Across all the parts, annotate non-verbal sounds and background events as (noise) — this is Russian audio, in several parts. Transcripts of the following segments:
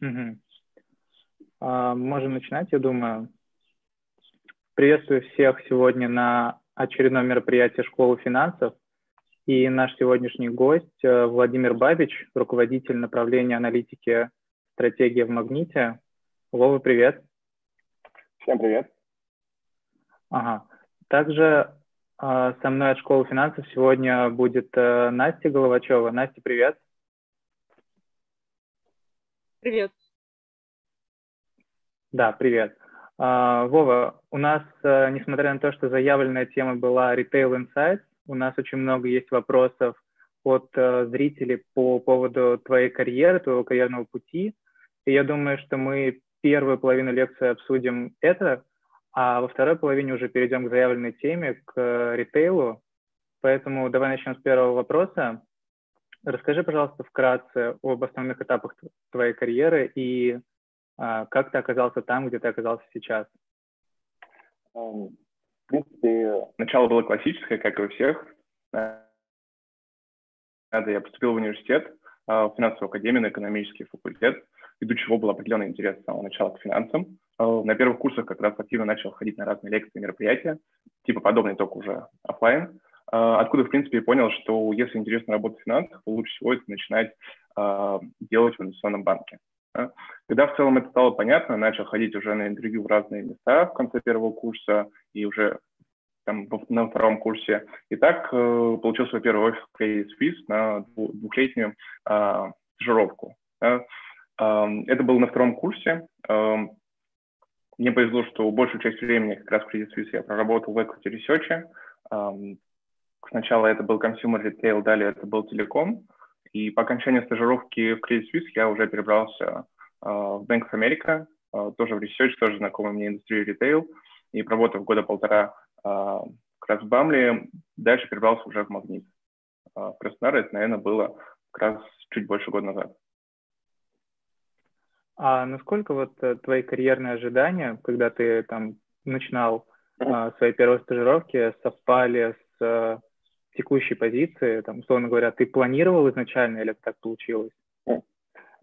Угу. А, можем начинать, я думаю. Приветствую всех сегодня на очередном мероприятии Школы финансов. И наш сегодняшний гость э, Владимир Бабич, руководитель направления аналитики «Стратегия в магните». Вова, привет. Всем привет. Ага. Также э, со мной от Школы финансов сегодня будет э, Настя Головачева. Настя, привет. Привет. Да, привет. А, Вова, у нас, э, несмотря на то, что заявленная тема была Retail Insights, у нас очень много есть вопросов от э, зрителей по поводу твоей карьеры, твоего карьерного пути. И я думаю, что мы первую половину лекции обсудим это, а во второй половине уже перейдем к заявленной теме, к э, ритейлу. Поэтому давай начнем с первого вопроса. Расскажи, пожалуйста, вкратце об основных этапах твоей карьеры и а, как ты оказался там, где ты оказался сейчас? В принципе, начало было классическое, как и у всех. Я поступил в университет, а, в финансовую академию на экономический факультет, ввиду чего был определенный интерес с самого начала к финансам. А, на первых курсах как раз активно начал ходить на разные лекции, мероприятия, типа подобные, только уже офлайн. Откуда, в принципе, понял, что если интересно работать в финансах, то лучше всего это начинать делать в инвестиционном банке. Когда в целом это стало понятно, начал ходить уже на интервью в разные места в конце первого курса и уже там, на втором курсе. И так э, получил свой первый офис в Credit Suisse на двухлетнюю э, стажировку. Да. Э, это было на втором курсе. Э, мне повезло, что большую часть времени как раз в Credit Suisse я проработал в equity research. Э, сначала это был consumer retail, далее это был телеком. И по окончании стажировки в Credit Suisse я уже перебрался uh, в Bank of America, uh, тоже в research, тоже знакомый мне индустрии ритейл. И проработав года полтора uh, как раз в Бамли, дальше перебрался уже в Магнит. В Краснодар это, наверное, было как раз чуть больше года назад. А насколько вот э, твои карьерные ожидания, когда ты там начинал а, свои первые стажировки, совпали с э, текущей позиции, там, условно говоря, ты планировал изначально или так получилось?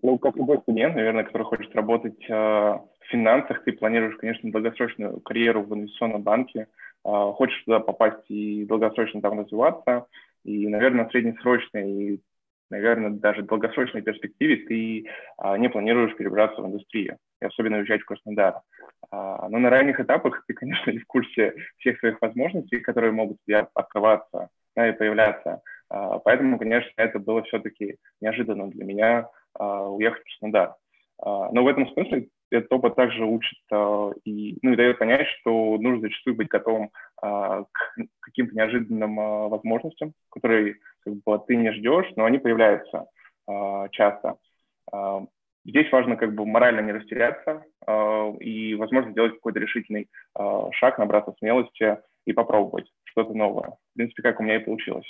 Ну, как любой студент, наверное, который хочет работать э, в финансах, ты планируешь, конечно, долгосрочную карьеру в инвестиционном банке, э, хочешь туда попасть и долгосрочно там развиваться, и, наверное, среднесрочной и, наверное, даже долгосрочной перспективе ты э, не планируешь перебраться в индустрию, и особенно уезжать в Краснодар. Э, но на ранних этапах ты, конечно, не в курсе всех своих возможностей, которые могут тебе открываться да, и появляться. А, поэтому, конечно, это было все-таки неожиданно для меня а, уехать в Краснодар. А, но в этом смысле этот опыт также учит и, ну, и дает понять, что нужно зачастую быть готовым к каким-то неожиданным возможностям, которые как бы, ты не ждешь, но они появляются часто. Здесь важно как бы морально не растеряться и, возможно, сделать какой-то решительный шаг, набраться смелости и попробовать что-то новое. В принципе, как у меня и получилось.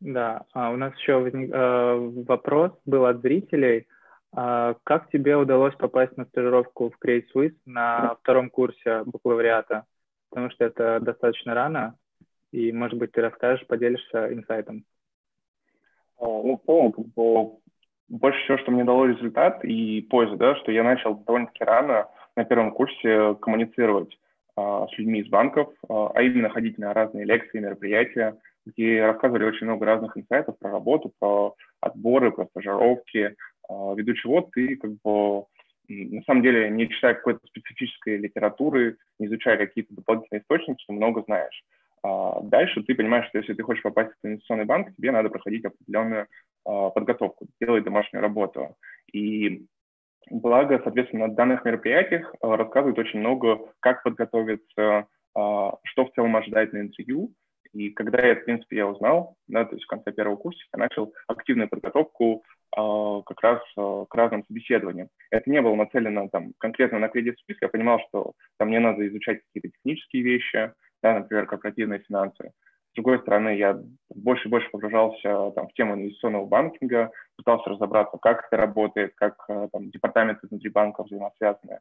Да, а у нас еще возник, э, вопрос был от зрителей. Э, как тебе удалось попасть на стажировку в Create Suisse на втором курсе бакалавриата? Потому что это достаточно рано, и, может быть, ты расскажешь, поделишься инсайтом. А, ну, в целом, как бы, больше всего, что мне дало результат и пользу, да, что я начал довольно-таки рано на первом курсе коммуницировать с людьми из банков, а, а именно ходить на разные лекции, мероприятия, где рассказывали очень много разных инсайтов про работу, про отборы, про стажировки, а, ввиду чего ты как бы на самом деле, не читая какой-то специфической литературы, не изучая какие-то дополнительные источники, много знаешь. Дальше ты понимаешь, что если ты хочешь попасть в инвестиционный банк, тебе надо проходить определенную подготовку, делать домашнюю работу. И Благо, соответственно, на данных мероприятиях э, рассказывают очень много, как подготовиться, э, что в целом ожидать на интервью. И когда я, в принципе, я узнал, да, то есть в конце первого курса я начал активную подготовку э, как раз к разным собеседованиям. Это не было нацелено там, конкретно на кредит список, я понимал, что там мне надо изучать какие-то технические вещи, да, например, корпоративные финансы. С другой стороны, я больше и больше погружался там, в тему инвестиционного банкинга, пытался разобраться, как это работает, как э, там, департаменты внутри банка взаимосвязаны,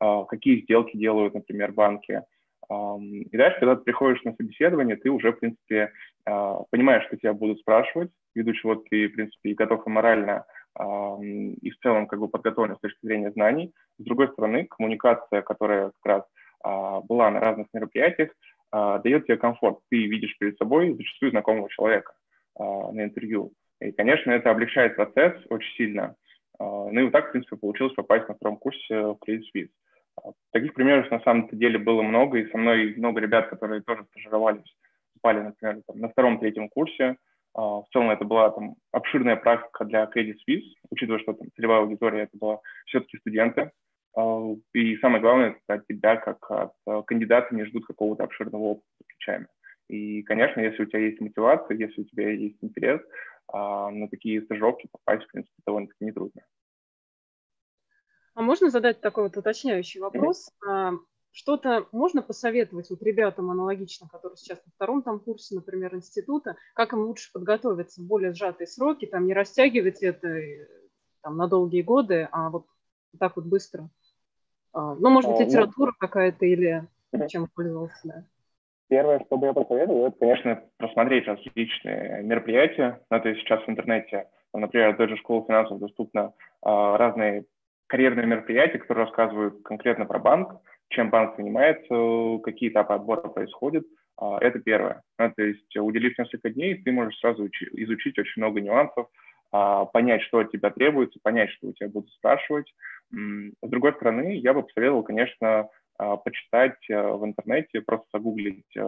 а, какие сделки делают, например, банки. И дальше, когда ты приходишь на собеседование, ты уже, в принципе, а, понимаешь, что тебя будут спрашивать, ввиду чего ты, в принципе, готов и морально и в целом как бы подготовлен с точки зрения знаний. С другой стороны, коммуникация, которая как раз а, была на разных мероприятиях, дает тебе комфорт. Ты видишь перед собой зачастую знакомого человека а, на интервью. И, конечно, это облегчает процесс очень сильно. Ну и вот так, в принципе, получилось попасть на втором курсе в Credit Suisse. Таких примеров на самом деле было много, и со мной много ребят, которые тоже стажировались, попали, например, там, на втором-третьем курсе. В целом это была там, обширная практика для Credit Suisse, учитывая, что там целевая аудитория это была все-таки студенты. А, и самое главное, от тебя, как от а, кандидата, не ждут какого-то обширного опыта за плечами. И, конечно, если у тебя есть мотивация, если у тебя есть интерес, а, на такие стажировки попасть, в принципе, довольно-таки нетрудно. А можно задать такой вот уточняющий вопрос? Mm-hmm. Что-то можно посоветовать вот ребятам аналогично, которые сейчас на втором там курсе, например, института, как им лучше подготовиться в более сжатые сроки, там не растягивать это э, там, на долгие годы, а вот так вот быстро? А, ну, может быть, а, ну, литература какая-то или чем пользовался, да. Первое, что бы я посоветовал, это, конечно, просмотреть различные мероприятия. Ну, то есть сейчас в интернете, например, той же школы финансов доступно а, разные карьерные мероприятия, которые рассказывают конкретно про банк, чем банк занимается, какие этапы отбора происходят. А, это первое. Ну, то есть, уделив несколько дней, ты можешь сразу изучить очень много нюансов, а, понять, что от тебя требуется, понять, что у тебя будут спрашивать. С другой стороны, я бы посоветовал, конечно, а, почитать э, в интернете, просто загуглить э,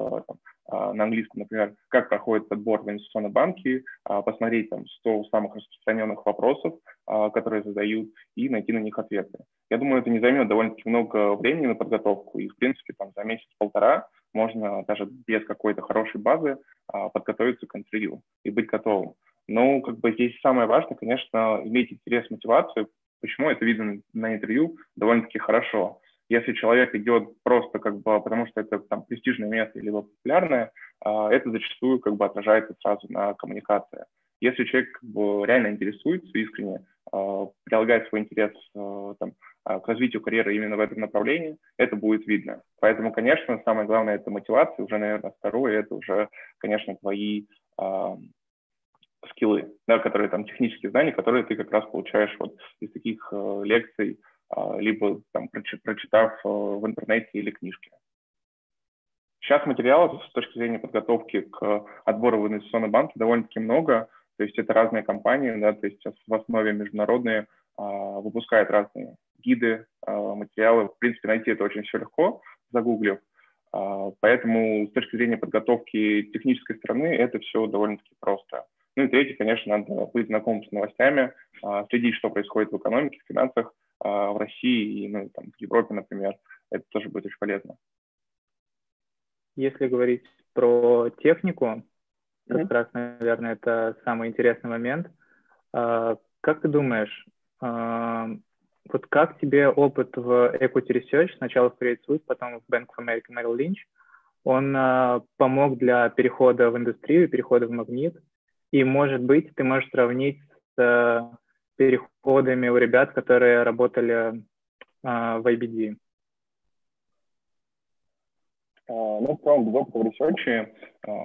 а, на английском, например, как проходит отбор в инвестиционные банки, посмотреть там 100 самых распространенных вопросов, которые задают, и найти на них ответы. Я думаю, это не займет довольно-таки много времени на подготовку, и, в принципе, там за месяц-полтора можно даже без какой-то хорошей базы подготовиться к интервью и быть готовым. Ну, как бы здесь самое важное, конечно, иметь интерес, мотивацию. Почему это видно на интервью довольно-таки хорошо. Если человек идет просто как бы потому, что это там престижное место либо популярное, а, это зачастую как бы отражается сразу на коммуникации. Если человек как бы реально интересуется искренне, а, прилагает свой интерес а, там, к развитию карьеры именно в этом направлении, это будет видно. Поэтому, конечно, самое главное – это мотивация. Уже, наверное, второе – это уже, конечно, твои скиллы, да, которые там технические знания, которые ты как раз получаешь вот из таких э, лекций, э, либо там прочитав э, в интернете или книжке. Сейчас материалов с точки зрения подготовки к отбору в инвестиционные банки довольно-таки много, то есть это разные компании, да, то есть сейчас в основе международные э, выпускают разные гиды, э, материалы. В принципе, найти это очень все легко, загуглив. Э, поэтому с точки зрения подготовки технической стороны это все довольно-таки просто. Ну и третье, конечно, надо быть знакомым с новостями, а, следить, что происходит в экономике, в финансах а, в России и ну, там, в Европе, например. Это тоже будет очень полезно. Если говорить про технику, как mm-hmm. раз, наверное, это самый интересный момент. А, как ты думаешь, вот как тебе опыт в Equity Research, сначала в Credit Suisse, потом в Bank of America Merrill Lynch, он помог для перехода в индустрию, перехода в Магнит? И, может быть, ты можешь сравнить с э, переходами у ребят, которые работали э, в IBD. А, ну, в целом, в в research е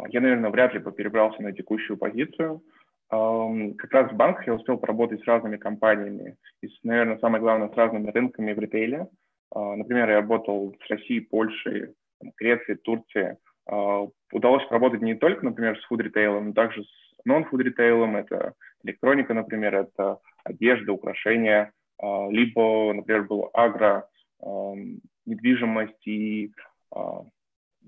я, наверное, вряд ли бы перебрался на текущую позицию. Как раз в банках я успел поработать с разными компаниями, и, наверное, самое главное, с разными рынками в ритейле. А, например, я работал с Россией, Польшей, Грецией, Турцией. А, удалось поработать не только, например, с фуд-ритейлом, но также с нон-фуд ритейлом, это электроника, например, это одежда, украшения, а, либо, например, был агро, а, недвижимость и а,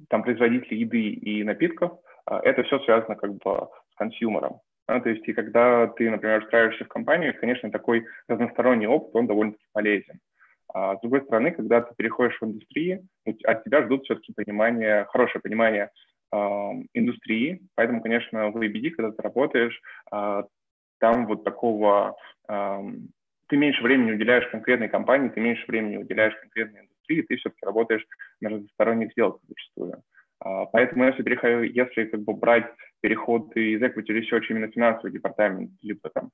там производители еды и напитков, это все связано как бы с консюмером. То есть, и когда ты, например, устраиваешься в компанию, конечно, такой разносторонний опыт, он довольно-таки полезен. А с другой стороны, когда ты переходишь в индустрию, от тебя ждут все-таки понимание, хорошее понимание индустрии. Поэтому, конечно, в ABD, когда ты работаешь, а, там вот такого... Ты меньше времени уделяешь конкретной компании, ты меньше времени уделяешь конкретной индустрии, ты все-таки работаешь на разносторонних сделках зачастую. А, поэтому если, переход, если как бы брать переход из equity research именно финансовый департамент, либо там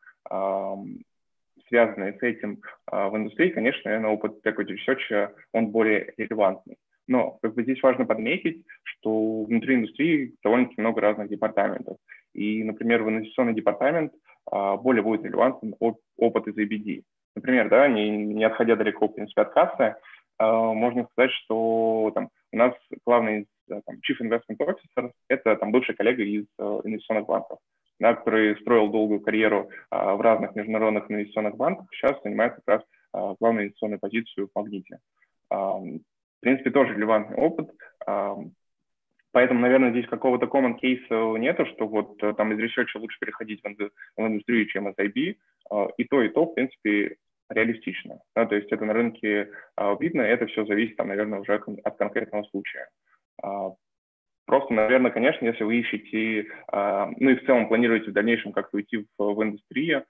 связанные с этим а, в индустрии, конечно, наверное, опыт equity research, он более релевантный. Но как бы здесь важно подметить, что внутри индустрии довольно-таки много разных департаментов. И, например, в инвестиционный департамент более будет релевантен опыт из ABD. Например, да, не, не отходя далеко, в принципе, от кассы, можно сказать, что там, у нас главный там, Chief Investment Officer – это там, бывший коллега из инвестиционных банков да, который строил долгую карьеру а, в разных международных инвестиционных банках, сейчас занимает как раз а, главную инвестиционную позицию в Магните. В принципе, тоже релевантный опыт. А, поэтому, наверное, здесь какого-то common кейса нету, что вот э, там из research лучше переходить в, инду- в индустрию, чем из IB. А, и то, и то, в принципе, реалистично. Да, то есть это на рынке а, видно, это все зависит, там, наверное, уже от конкретного случая. Просто, наверное, конечно, если вы ищете, ну и в целом планируете в дальнейшем как-то уйти в, в индустрию,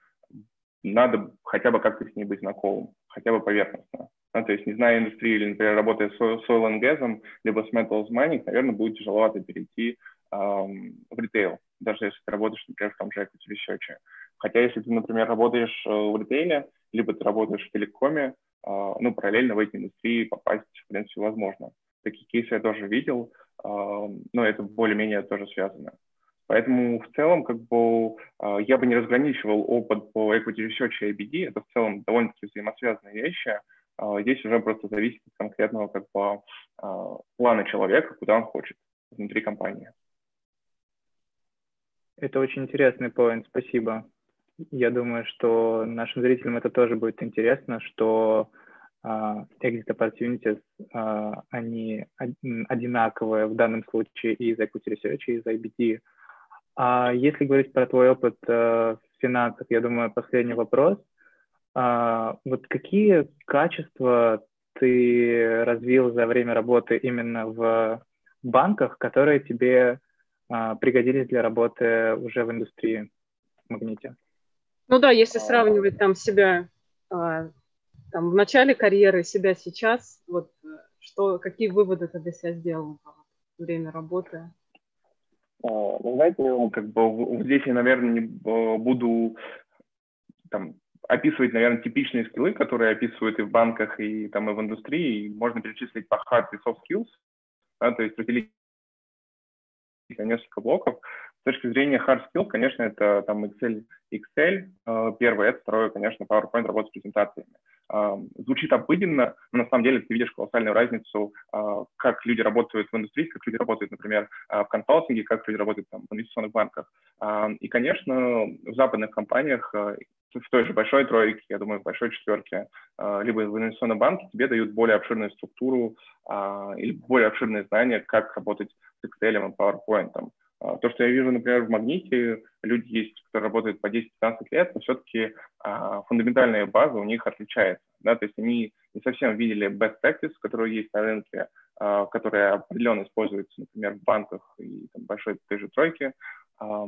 надо хотя бы как-то с ней быть знакомым, хотя бы поверхностно. Ну, то есть, не зная индустрии или, например, работая с oil and gas, либо с metals mining, наверное, будет тяжеловато перейти эм, в ритейл, даже если ты работаешь, например, в том же equity research. Хотя, если ты, например, работаешь э, в ритейле, либо ты работаешь в телекоме, э, ну, параллельно в эти индустрии попасть, в принципе, возможно. Такие кейсы я тоже видел но это более-менее тоже связано. Поэтому в целом как бы а, я бы не разграничивал опыт по equity research и IBD. Это в целом довольно-таки взаимосвязанные вещи. А, здесь уже просто зависит от конкретного как бы а, плана человека, куда он хочет внутри компании. Это очень интересный поинт, спасибо. Я думаю, что нашим зрителям это тоже будет интересно, что uh, exit opportunities, uh, они одинаковые в данном случае и из equity research, и из IBT. А если говорить про твой опыт uh, в финансах, я думаю, последний вопрос. Uh, вот какие качества ты развил за время работы именно в банках, которые тебе uh, пригодились для работы уже в индустрии в магните? Ну да, если сравнивать там себя там, в начале карьеры, себя сейчас, вот что, какие выводы ты для себя сделал во время работы? А, ну, знаете, ну, как бы здесь я, наверное, не буду там, описывать, наверное, типичные скиллы, которые описывают и в банках, и там и в индустрии. И можно перечислить по hard и soft skills, да, то есть разделить несколько блоков. С точки зрения hard skills, конечно, это там Excel, Excel э, первое, это второе, конечно, PowerPoint, работа с презентациями. Э, звучит обыденно, но на самом деле ты видишь колоссальную разницу, э, как люди работают в индустрии, как люди работают, например, в консалтинге, как люди работают там, в инвестиционных банках. И, конечно, в западных компаниях в той же большой тройке, я думаю, в большой четверке, либо в инвестиционном банке тебе дают более обширную структуру или более обширные знания, как работать с Excel и PowerPoint. А, то, что я вижу, например, в Магните, люди есть, которые работают по 10-15 лет, но все-таки а, фундаментальная база у них отличается. Да? То есть они не совсем видели best practice, которые есть на рынке, а, которые определенно используются, например, в банках и там, большой той же тройке. А,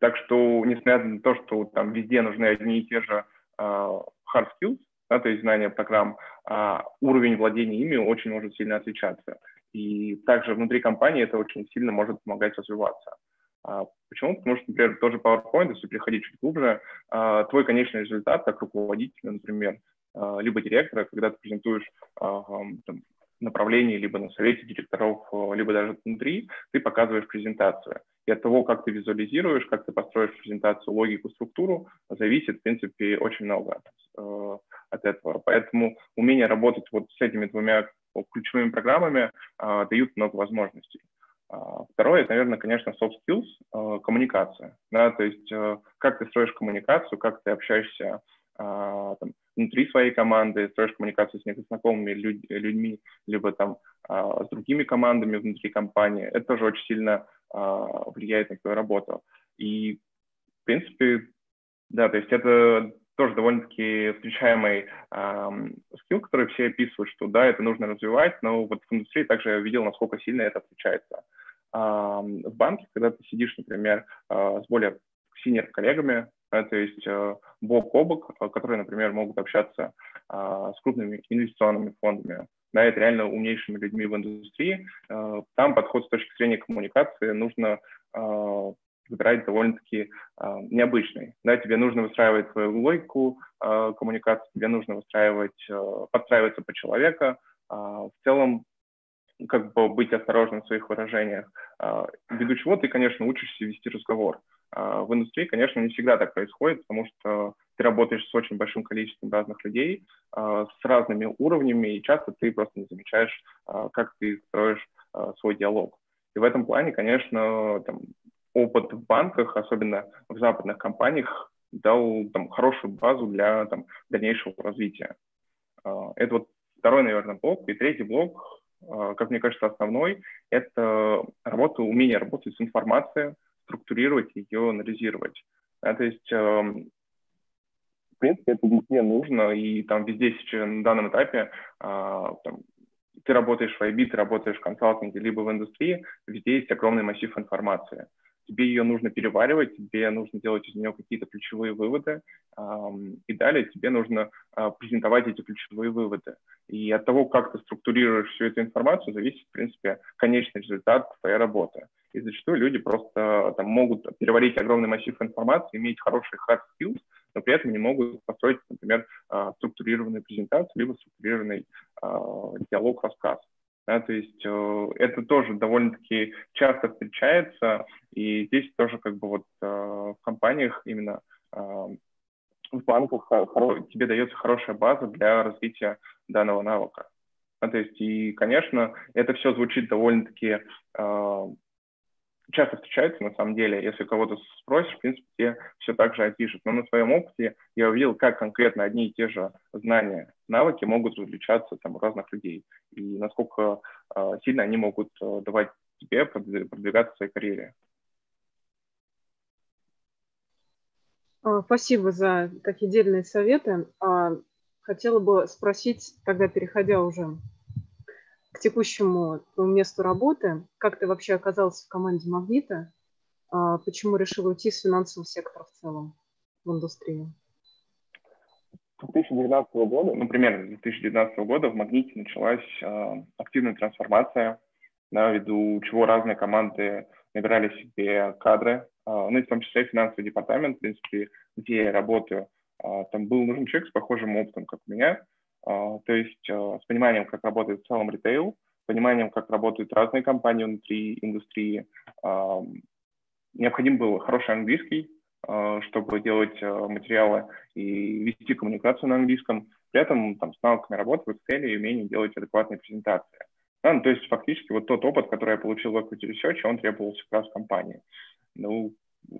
так что, несмотря на то, что там везде нужны одни и те же а, hard skills, да, то есть знания программ, а, уровень владения ими очень может сильно отличаться. И также внутри компании это очень сильно может помогать развиваться. А, почему? Потому что, например, тоже PowerPoint, если переходить чуть глубже, а, твой конечный результат как руководителя, например, а, либо директора, когда ты презентуешь там, направлении, либо на совете директоров, либо даже внутри, ты показываешь презентацию. И от того, как ты визуализируешь, как ты построишь презентацию, логику, структуру, зависит, в принципе, очень много от этого. Поэтому умение работать вот с этими двумя ключевыми программами а, дают много возможностей. А, второе, это, наверное, конечно, soft skills, а, коммуникация. Да, то есть как ты строишь коммуникацию, как ты общаешься там, внутри своей команды, строишь коммуникацию с незнакомыми людь, людьми, либо там с другими командами внутри компании. Это тоже очень сильно влияет на твою работу. И, в принципе, да, то есть это тоже довольно-таки встречаемый скилл, который все описывают, что да, это нужно развивать, но вот в индустрии также я видел, насколько сильно это отличается. В банке, когда ты сидишь, например, э, с более синер коллегами, то есть э, бок о бок, э, которые, например, могут общаться э, с крупными инвестиционными фондами, да, это реально умнейшими людьми в индустрии. Э, там подход с точки зрения коммуникации нужно э, выбирать довольно-таки э, необычный. Да, тебе нужно выстраивать свою логику э, коммуникации, тебе нужно выстраивать, э, подстраиваться по человека. Э, в целом, как бы быть осторожным в своих выражениях. Э, ввиду чего ты, конечно, учишься вести разговор. В индустрии, конечно, не всегда так происходит, потому что ты работаешь с очень большим количеством разных людей, с разными уровнями, и часто ты просто не замечаешь, как ты строишь свой диалог. И в этом плане, конечно, там, опыт в банках, особенно в западных компаниях, дал там, хорошую базу для там, дальнейшего развития. Это вот второй, наверное, блок. И третий блок, как мне кажется, основной, это работа, умение работать с информацией, структурировать ее, анализировать. Да, то есть, эм, в принципе, это везде нужно, и там везде сейчас на данном этапе а, там, ты работаешь в IB, ты работаешь в консалтинге, либо в индустрии, везде есть огромный массив информации тебе ее нужно переваривать, тебе нужно делать из нее какие-то ключевые выводы, и далее тебе нужно а, презентовать эти ключевые выводы. И от того, как ты структурируешь всю эту информацию, зависит, в принципе, конечный результат твоей работы. И зачастую люди просто там, могут переварить огромный массив информации, иметь хорошие hard skills, но при этом не могут построить, например, а, структурированную презентацию, либо структурированный а, диалог, рассказ. Да, то есть э, это тоже довольно-таки часто встречается, и здесь тоже как бы вот э, в компаниях именно э, в банках тебе дается хорошая база для развития данного навыка. Да, то есть и, конечно, это все звучит довольно-таки э, часто встречается, на самом деле, если кого-то спросишь, в принципе, тебе все так же опишут. Но на своем опыте я увидел, как конкретно одни и те же знания, навыки могут различаться там, у разных людей, и насколько э, сильно они могут э, давать тебе продвигаться в своей карьере. А, спасибо за такие дельные советы. А, хотела бы спросить, тогда переходя уже к текущему месту работы. Как ты вообще оказался в команде «Магнита»? А, почему решил уйти с финансового сектора в целом в индустрию? 2019 года, ну, примерно с 2019 года в «Магните» началась э, активная трансформация, на виду чего разные команды набирали себе кадры, э, ну, и в том числе финансовый департамент, в принципе, где я работаю, э, там был нужен человек с похожим опытом, как у меня, то есть а, с пониманием, как работает в целом ритейл, пониманием, как работают разные компании внутри индустрии. А, необходим был хороший английский, чтобы делать материалы и вести коммуникацию на английском, при этом там, с навыками работы в Excel и умением делать адекватные презентации. Да, ну, то есть фактически вот тот опыт, который я получил в Equity Research, он требовался как раз в компании. Ну,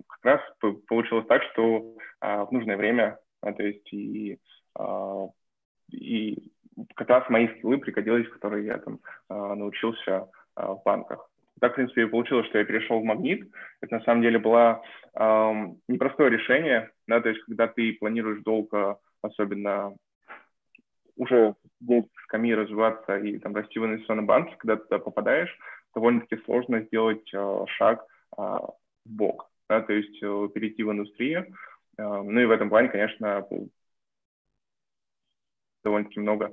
как раз получилось так, что а, в нужное время, а, то есть и а, и как раз мои скиллы пригодились, которые я там а, научился а, в банках. Так, в принципе, и получилось, что я перешел в магнит. Это на самом деле было эм, непростое решение, да, то есть когда ты планируешь долго, особенно уже в КАМИ развиваться и там расти в инвестиционный банк, когда ты туда попадаешь, довольно-таки сложно сделать э, шаг э, в бок, да, то есть э, перейти в индустрию. Э, ну и в этом плане, конечно, довольно-таки много.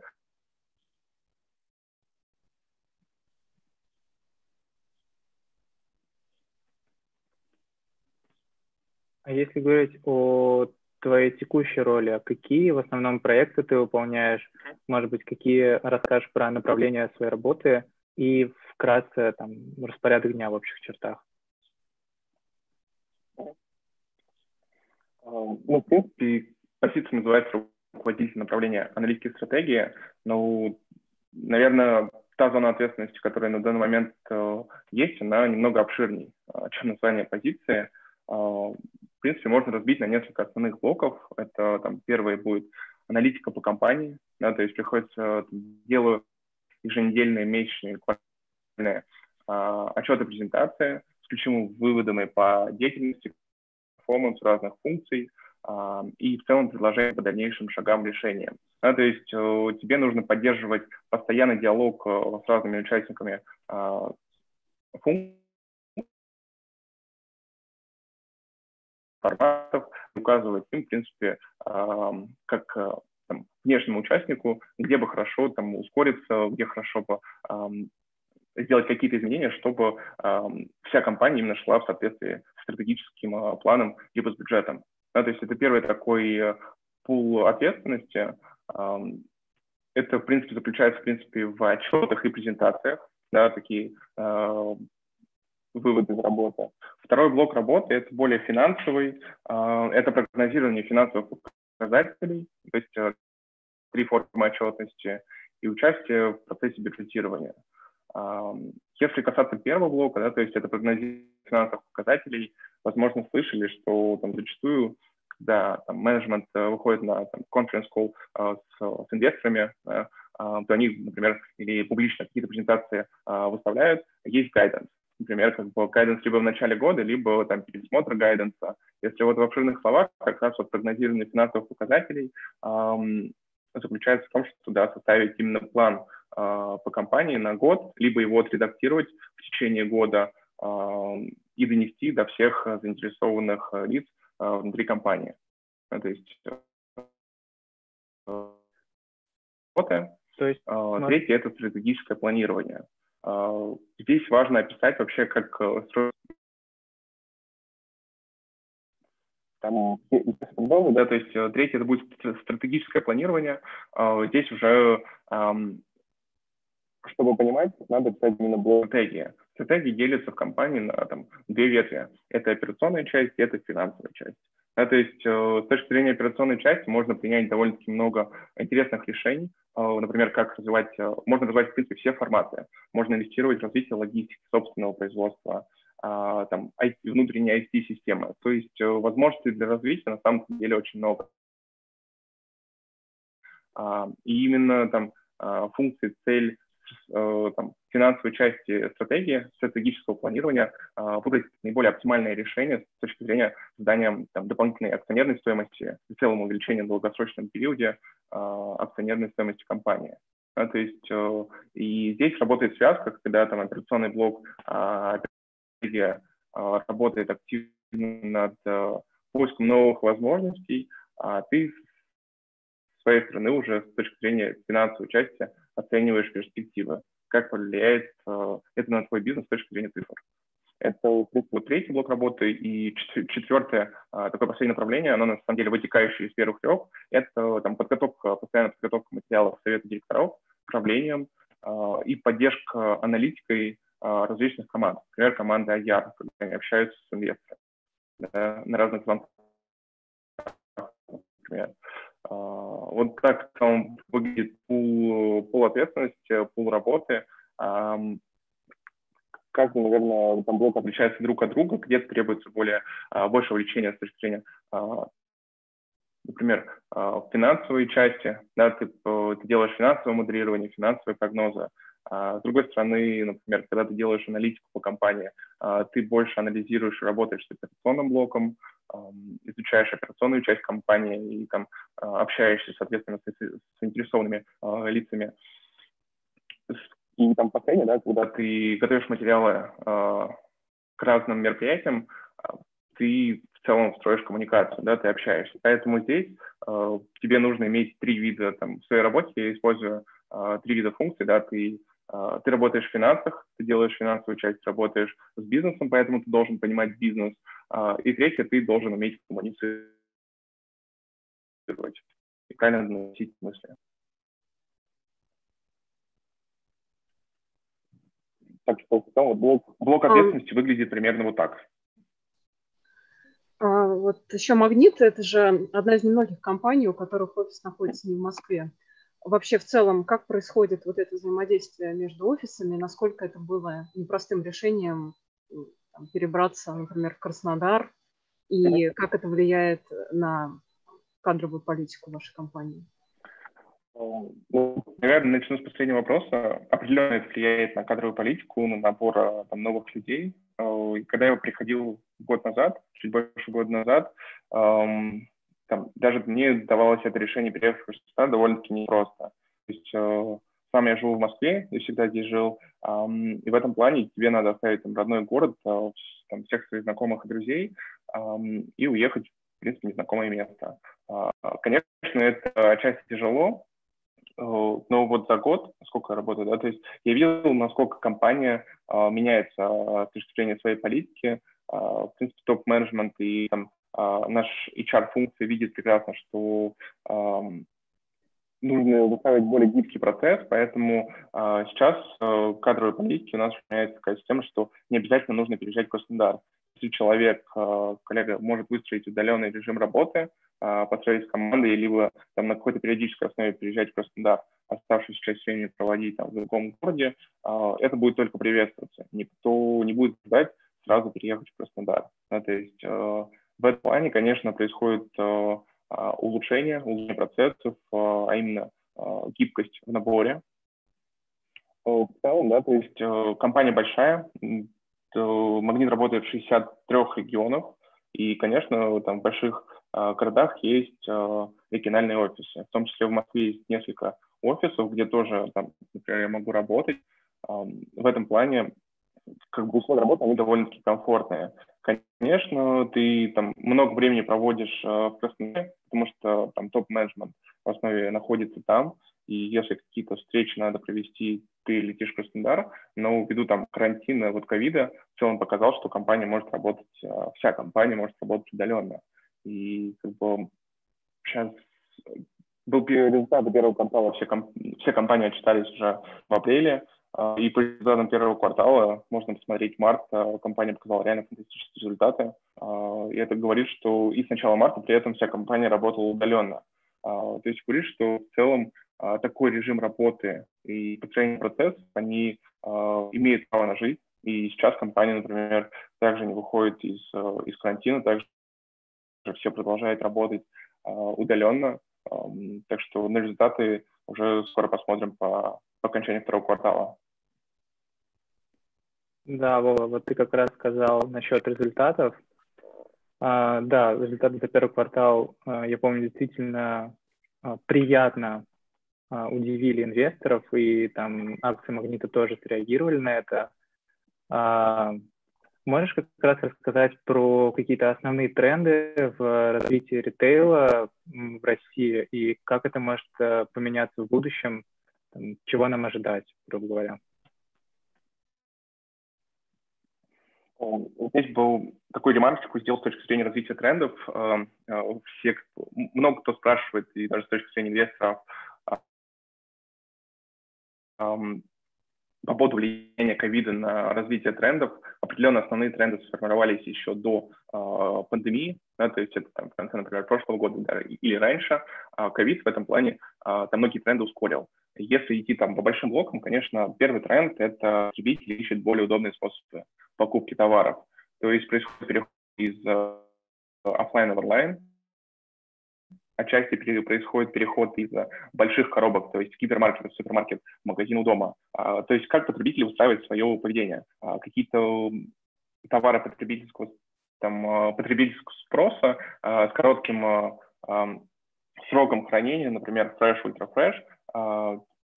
А если говорить о твоей текущей роли, а какие в основном проекты ты выполняешь? Может быть, какие расскажешь про направление своей работы и вкратце там распорядок дня в общих чертах? Ну, в принципе, позиция называется руководитель направления аналитики стратегии, но, наверное, та зона ответственности, которая на данный момент э, есть, она немного обширнее, э, чем название позиции. Э, в принципе, можно разбить на несколько основных блоков. Это там первый будет аналитика по компании, да, то есть приходится делаю еженедельные, месячные, квартальные отчеты презентации с ключевыми выводами по деятельности, перформанс разных функций, и в целом предложение по дальнейшим шагам решения. Да, то есть э, тебе нужно поддерживать постоянный диалог э, с разными участниками а, форматов, указывать им, в принципе, как э, там, внешнему участнику, где бы хорошо там, ускориться, где хорошо бы сделать какие-то изменения, чтобы вся компания именно шла в соответствии с стратегическим планом либо с бюджетом. Да, то есть это первый такой э, пул ответственности. Это, в принципе, заключается, в принципе, в отчетах и презентациях, да, такие э, выводы из работы. Второй блок работы – это более финансовый, это прогнозирование финансовых показателей, то есть три формы отчетности и участие в процессе бюджетирования. Если касаться первого блока, да, то есть это прогнозирование финансовых показателей, возможно, слышали, что там зачастую, когда там, менеджмент э, выходит на там, conference uh, с, с инвесторами, uh, то они, например, или публично какие-то презентации выставляют, есть guidance. Например, как бы guidance либо в начале года, либо там пересмотр гайденса. Если вот в обширных словах, как раз вот прогнозирование финансовых показателей заключается в том, что туда составить именно план по компании на год, либо его отредактировать в течение года и донести до всех заинтересованных лиц а, внутри компании. То есть работа. То есть, Третье – это стратегическое планирование. Здесь важно описать вообще, как э, строить там, да, то есть э, третье это будет стратегическое планирование. Здесь уже чтобы понимать, надо писать именно блок стратегии. Делятся в компании на там, две ветви. Это операционная часть, это финансовая часть. Да, то есть э, с точки зрения операционной части можно принять довольно-таки много интересных решений. Э, например, как развивать, э, можно развивать, в принципе, все форматы. Можно инвестировать в развитие логистики, собственного производства, э, там, IT, внутренней IT-системы. То есть э, возможностей для развития на самом деле очень много. Э, и именно там функции, цель там, финансовой части стратегии, стратегического планирования э, выбрать наиболее оптимальное решение с точки зрения создания там, дополнительной акционерной стоимости в целом увеличения в долгосрочном периоде э, акционерной стоимости компании. Да, то есть и здесь работает связка, когда там операционный блок стратегия работает активно над поиском новых возможностей, а ты с своей стороны уже с точки зрения финансовой части оцениваешь перспективы, как повлияет э, это на твой бизнес с точки зрения цифр. Это вот третий блок работы. И четвертое, э, такое последнее направление, оно на самом деле вытекающее из первых трех, это там, подготовка, постоянная подготовка материалов совета директоров, управлением э, и поддержка аналитикой различных команд. Например, команды IR, когда они общаются с инвесторами да, на разных звонках, например. А, вот так там выглядит пул, пул ответственности, пул работы. Каждый, наверное, там блок отличается друг от друга, где-то требуется более, а, больше увлечения с точки зрения а, например, в финансовой части, да, ты, ты делаешь финансовое моделирование, финансовые прогнозы. А с другой стороны, например, когда ты делаешь аналитику по компании, ты больше анализируешь, работаешь с операционным блоком, изучаешь операционную часть компании и там а, общаешься, соответственно, с, с заинтересованными а, лицами. И там последнее, да, когда ты готовишь материалы а, к разным мероприятиям, ты в целом строишь коммуникацию, да, ты общаешься. Поэтому здесь тебе нужно иметь три вида там, в своей работе, я использую три вида функций, да, ты а, ты работаешь в финансах, ты делаешь финансовую часть, работаешь с бизнесом, поэтому ты должен понимать бизнес. А, и третье, ты должен уметь коммуницировать и правильно доносить мысли. Так что в целом блок, блок ответственности а, выглядит примерно вот так. А, вот еще «Магнит» — это же одна из немногих компаний, у которых офис находится не в Москве вообще в целом, как происходит вот это взаимодействие между офисами, насколько это было непростым решением там, перебраться, например, в Краснодар, и как это влияет на кадровую политику вашей компании? Ну, наверное, начну с последнего вопроса. Определенно это влияет на кадровую политику, на набор э, там, новых людей. Э, когда я приходил год назад, чуть больше года назад, эм, там, даже мне давалось это решение переехать в Краснодар довольно-таки непросто. То есть э, сам я живу в Москве, я всегда здесь жил, эм, и в этом плане тебе надо оставить там, родной город, э, там, всех своих знакомых и друзей эм, и уехать, в принципе, незнакомое место. Э, конечно, это отчасти тяжело, э, но вот за год, сколько я работаю, да, то есть я видел, насколько компания э, меняется э, с точки зрения своей политики, э, в принципе, топ-менеджмент и там наш HR-функция видит прекрасно, что нужно выстраивать более гибкий процесс, поэтому э, сейчас э, кадровой политики у нас меняется такая система, что не обязательно нужно переезжать в Краснодар. три человек коллега может выстроить удаленный режим работы, построить с командой, либо там на какой-то периодической основе приезжать в Краснодар, оставшуюся часть времени проводить там в другом городе, это будет только приветствоваться. Никто не будет ждать сразу переехать в Краснодар. Да, то есть в этом плане, конечно, происходит улучшение, улучшение процессов, а именно гибкость в наборе, Э, в целом, да, то есть э, компания большая, Магнит работает в 63 регионах, и, конечно, там в больших э, городах есть региональные офисы. В том числе в Москве есть несколько офисов, где тоже, там, например, я могу работать. В этом плане как бы условия работы, они довольно-таки комфортные. Конечно, ты там много времени проводишь в Краснодаре, потому что там топ-менеджмент в основе находится там, и если какие-то встречи надо провести, ты летишь в Краснодар, но ввиду там карантина, вот ковида, в целом показал, что компания может работать, а, вся компания может работать удаленно. И как бы сейчас был результат первого квартала, все, комп все компании отчитались уже в апреле, и по результатам первого квартала можно посмотреть март, а, компания показала реально фантастические результаты. И это говорит, что и с начала марта при этом вся компания работала удаленно. То есть говорит, что в целом а, такой режим работы и построение процессов, они а, имеют право на жизнь. И сейчас компания, например, также не выходит из, а, из карантина, также все продолжают работать удаленно. Так что на результаты уже скоро посмотрим по, по окончанию второго квартала. Да, Вова, вот ты как раз сказал насчет результатов. А, да, результаты за первый квартал, я помню, действительно приятно а, удивили инвесторов, и там акции Магнита тоже среагировали на это. А, можешь как раз рассказать про какие-то основные тренды в развитии ритейла в России и как это может э, поменяться в будущем, чего нам ожидать, грубо говоря? Здесь был такой ремарочку сделал с точки зрения развития трендов. Э, э, все, много кто спрашивает, и даже с точки зрения инвесторов, по поводу влияния ковида на развитие трендов, определенно основные тренды сформировались еще до э, пандемии, да, то есть это там, в конце, например, прошлого года да, или раньше. А ковид в этом плане э, там многие тренды ускорил. Если идти там по большим блокам, конечно, первый тренд – это потребители ищут более удобные способы покупки товаров. То есть происходит переход из э, офлайна в онлайн, отчасти происходит переход из больших коробок, то есть гипермаркет, супермаркет, магазин у дома. А, то есть как потребители устраивают свое поведение. А, какие-то товары потребительского, там, а, потребительского спроса с коротким сроком хранения, например, Fresh, Ultra Fresh,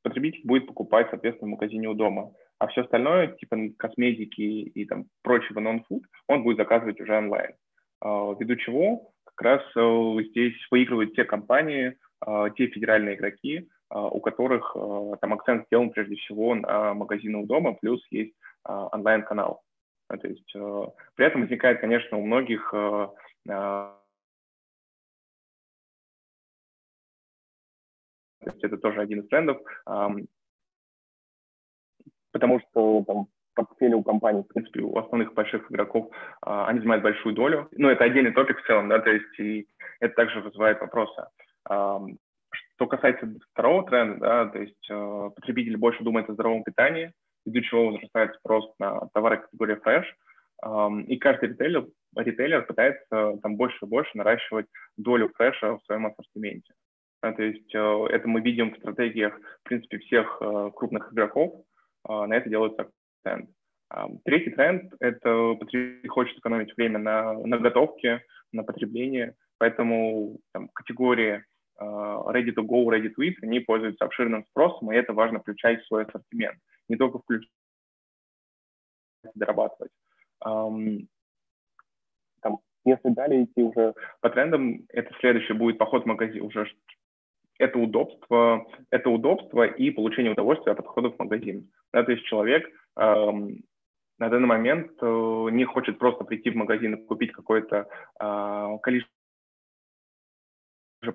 потребитель будет покупать, соответственно, в магазине у дома. А все остальное, типа косметики и там прочего non-food, он будет заказывать уже онлайн. Ввиду чего как раз э, здесь выигрывают те компании, э, те федеральные игроки, э, у которых там акцент сделан прежде всего на магазины у дома, плюс есть онлайн-канал. То есть при этом возникает, конечно, у многих то есть это тоже один из трендов, потому что там, портфели у компаний, в принципе, у основных больших игроков, а, они занимают большую долю. Ну, это отдельный топик в целом, да, то есть и это также вызывает вопросы. Что касается второго тренда, да, то есть э, потребитель больше думает о здоровом питании, из-за чего возрастает спрос на товары категории fresh, и каждый ритейлер, ритейлер пытается там больше и больше наращивать долю фреша в своем ассортименте. То есть э, это мы видим в стратегиях, в принципе, всех э, крупных игроков, на это делается тренд. Третий тренд – это потребитель хочет экономить время на, на готовке, на потреблении, поэтому там, категории ready to go, ready to eat, они пользуются обширным спросом, и это важно включать в свой ассортимент, не только включать, дорабатывать. Там, если далее идти уже по трендам, это следующее будет поход в магазин уже это удобство, это удобство и получение удовольствия от подхода в магазин. Да, то есть человек эм, на данный момент э, не хочет просто прийти в магазин и купить какое-то э, количество,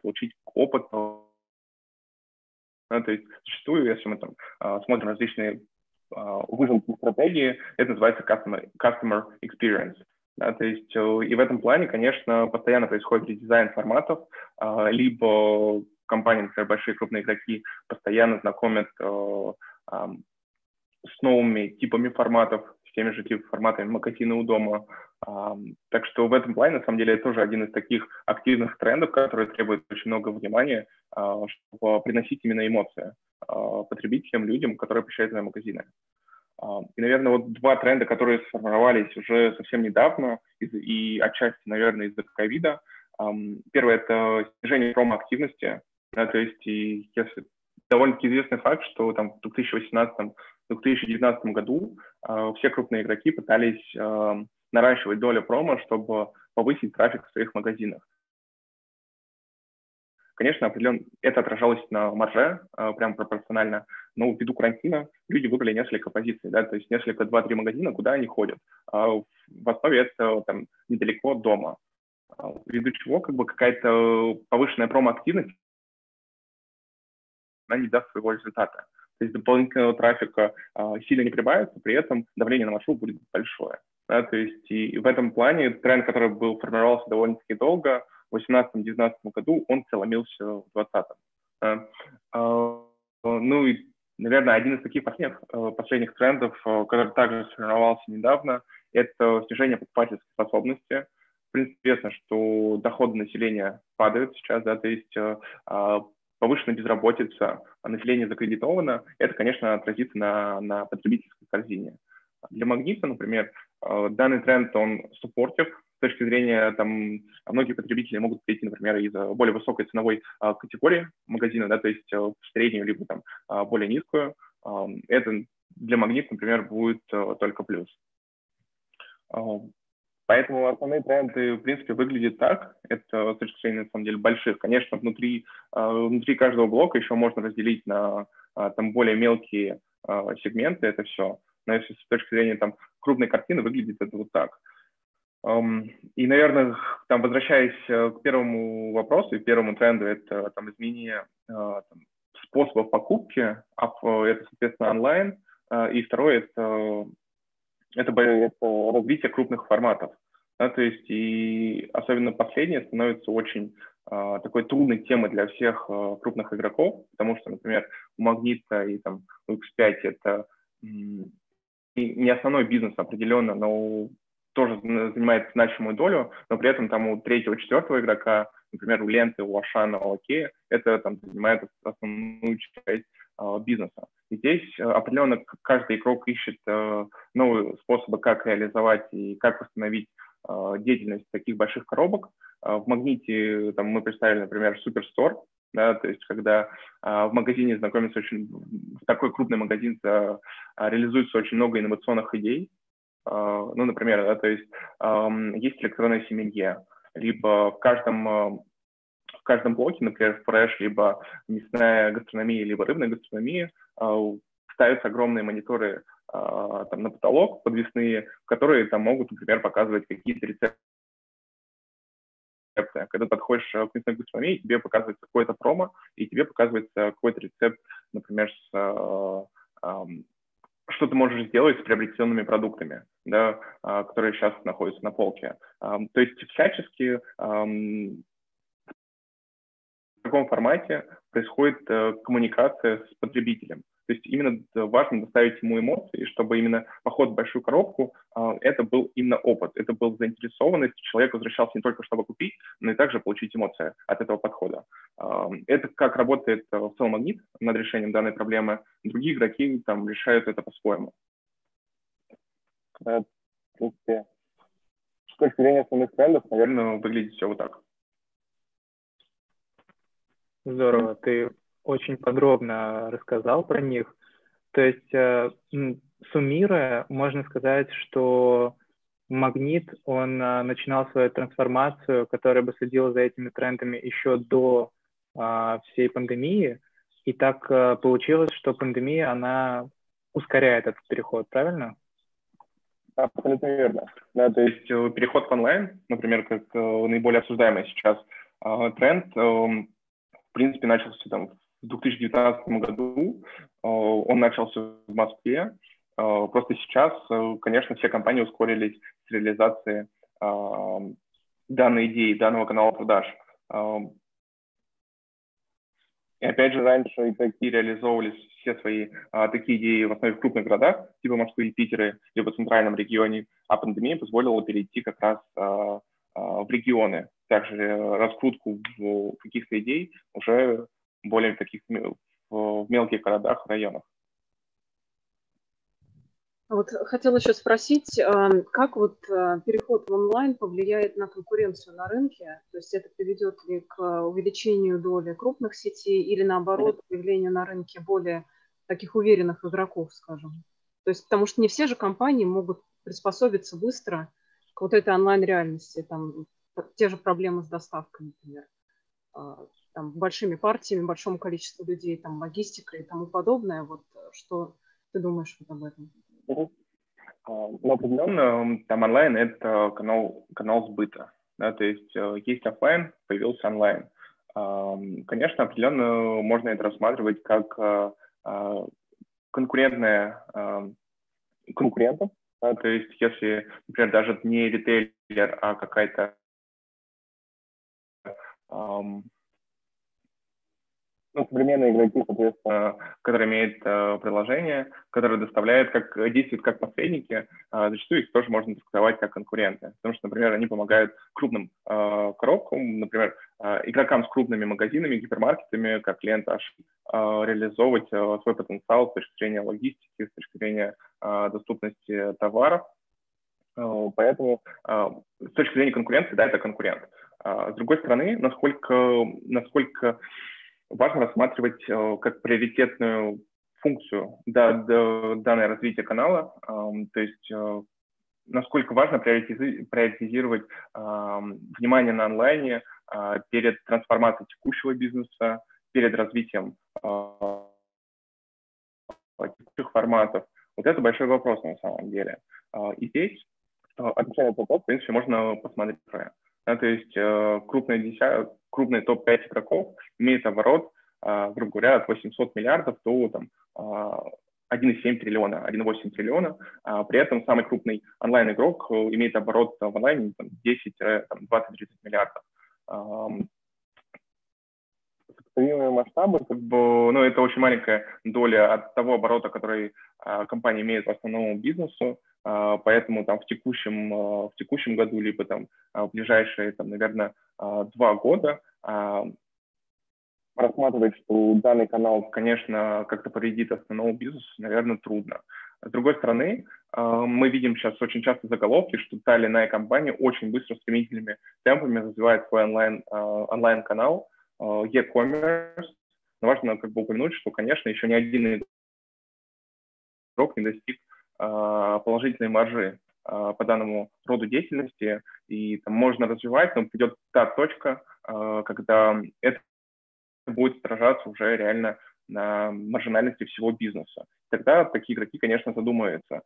получить опыт. Да, то есть зачастую, если мы там э, смотрим различные э, выжимки стратегии, это называется customer, customer experience. Да, то есть и в этом плане, конечно, постоянно происходит редизайн форматов, либо компании, например, большие крупные игроки постоянно знакомят с новыми типами форматов, с теми же типами форматами магазина у дома. Так что в этом плане, на самом деле, это тоже один из таких активных трендов, который требует очень много внимания, а, чтобы приносить именно эмоции а, потребителям, людям, которые посещают свои магазины. А, и, наверное, вот два тренда, которые сформировались уже совсем недавно, и отчасти, наверное, из-за ковида. Первое – это снижение промо-активности. Да, то есть, и если довольно-таки известный факт, что там в 2018 2019 году э, все крупные игроки пытались э, наращивать долю промо, чтобы повысить трафик в своих магазинах. Конечно, определенно это отражалось на марже, э, прям пропорционально, но ввиду карантина люди выбрали несколько позиций, да, то есть несколько, два-три магазина, куда они ходят. А в основе это там недалеко от дома. А ввиду чего как бы какая-то повышенная промо-активность, она не даст своего результата то есть дополнительного трафика а, сильно не прибавится, при этом давление на маршрут будет большое. Да, то есть и в этом плане тренд, который был формировался довольно-таки долго, в 2018-2019 году, он целомился в 2020. Да. А, ну и, наверное, один из таких последних, э, последних трендов, э, который также сформировался недавно, это снижение покупательской способности. В принципе, известно, что доходы населения падают сейчас, да, то есть э, а, повышенная безработица, а население закредитовано, это, конечно, отразится на, на потребительской корзине. Для магнита, например, э, данный тренд, он суппортив с точки зрения, там, многие потребители могут перейти, например, из более высокой ценовой а, категории магазина, да, то есть э, в среднюю, либо там а, более низкую. Это для магнита, например, будет э, только плюс. Поэтому основные тренды, в принципе, выглядят так. Это с точки зрения, на самом деле, больших. Конечно, внутри, а, внутри каждого блока еще можно разделить на а, там более мелкие а, сегменты это все. Но если с точки зрения там крупной картины, выглядит это вот так. И, наверное, там, возвращаясь э, к первому вопросу и первому тренду, это там изменение там, способов покупки, это, соответственно, онлайн. И второе – это это, это развитие крупных форматов. Да, то есть и особенно последнее становится очень э, такой трудной темой для всех э, крупных игроков, потому что, например, у Магнита и там у X5 это не основной бизнес определенно, но тоже занимает значимую долю, но при этом там у третьего, четвертого игрока, например, у Ленты, у Ашана, у Окея, это там занимает основную часть э, бизнеса. И здесь определенно каждый игрок ищет э, новые способы, как реализовать и как восстановить э, деятельность таких больших коробок. В Магните там, мы представили, например, Суперстор, да, то есть когда в магазине знакомится очень, в такой крупный магазин реализуется очень много инновационных идей, ну, например, да, то есть есть электронная семья, либо в каждом в каждом блоке, например, фреш, либо мясная гастрономия, либо рыбная гастрономия, а, ставятся огромные мониторы а, там, на потолок подвесные, которые там могут, например, показывать какие-то рецепты. Когда подходишь к мясной гастрономии, тебе показывается какое-то промо, и тебе показывается какой-то рецепт, например, с, а, что ты можешь сделать с приобретенными продуктами, да, которые сейчас находятся на полке. То есть всячески в каком формате происходит э, коммуникация с потребителем. То есть именно важно доставить ему эмоции, чтобы именно поход в большую коробку э, это был именно опыт, это был заинтересованность, человек возвращался не только чтобы купить, но и также получить эмоции от этого подхода. Э, это как работает э, в целом магнит над решением данной проблемы. Другие игроки там решают это по-своему. С точки зрения основных трендов, наверное, выглядит все вот так. Здорово, ты очень подробно рассказал про них. То есть, э, суммируя, можно сказать, что Магнит, он э, начинал свою трансформацию, которая бы следила за этими трендами еще до а, всей пандемии. И так э, получилось, что пандемия, она ускоряет этот переход, правильно? Абсолютно верно. Да, то есть переход в онлайн, например, как наиболее обсуждаемый сейчас тренд, в принципе, начался там в 2019 году. Э, он начался в Москве. Э, просто сейчас, э, конечно, все компании ускорились с реализацией данной идеи, данного канала продаж. И опять же, раньше игроки реализовывались все свои а, такие идеи в основе в крупных городах, типа Москвы и Питера, либо в центральном регионе, а пандемия позволила перейти как раз а, а, в регионы. Также раскрутку в каких-то идей уже более таких в мелких городах, районах. Вот хотела еще спросить, как вот э, переход в онлайн повлияет на конкуренцию на рынке? То есть это приведет ли к увеличению доли крупных сетей или наоборот появлению на рынке более таких уверенных игроков, скажем? То есть потому что не все же компании могут приспособиться быстро к вот этой онлайн-реальности, там те же проблемы с доставкой, например, а, там, большими партиями, большому количеству людей, там, логистика и тому подобное. Вот что ты думаешь вот об этом? Ну, определенно, там онлайн – это канал, канал сбыта. Да, то есть э, есть офлайн, появился онлайн. Конечно, определенно можно это рассматривать как э, э, конкурентная конкурентов. Да, то есть если, например, даже не ритейлер, а какая-то ну, современные игроки, соответственно, которые имеют э, приложение, которое доставляет, как действуют как посредники, э, зачастую их тоже можно трактовать как конкуренты. Потому что, например, они помогают крупным э, коробкам, например, э, игрокам с крупными магазинами, гипермаркетами, как клиент H, э, реализовывать э, свой потенциал с точки зрения логистики, с точки зрения э, доступности товаров. Э, поэтому э, с точки зрения конкуренции, да, это конкурент. Э, с другой стороны, насколько, насколько важно рассматривать э, как приоритетную функцию да, данное развитие канала, то есть э, насколько важно приоритизировать внимание на онлайне э, перед трансформацией текущего бизнеса, перед развитием текущих форматов. Вот это большой вопрос на самом деле. И здесь, отвечая на вопрос, в принципе, можно посмотреть. Да, то есть крупные, десят, крупные топ-5 игроков имеют оборот, грубо говоря, от 800 миллиардов до там, 1,7 триллиона, 1,8 триллиона. При этом самый крупный онлайн-игрок э, имеет оборот в онлайне там, 10, 20, 30 миллиардов. Сопоставимые масштабы, как бы, ну, это очень маленькая доля от того оборота, который компания имеет в основном бизнесу. А, поэтому там в текущем, а, в текущем году, либо там а, в ближайшие, там, наверное, два года рассматривать, что данный канал, конечно, как-то повредит основному бизнесу, наверное, трудно. С другой стороны, мы видим сейчас очень часто заголовки, что та или иная компания очень быстро, стремительными темпами развивает свой онлайн, онлайн-канал, e-commerce. Но важно как бы упомянуть, что, конечно, еще ни один игрок не достиг а, положительные маржи а, по данному роду деятельности, и там можно развивать, но придет та точка, а, когда это будет отражаться уже реально на маржинальности всего бизнеса. Тогда такие игроки, конечно, задумаются,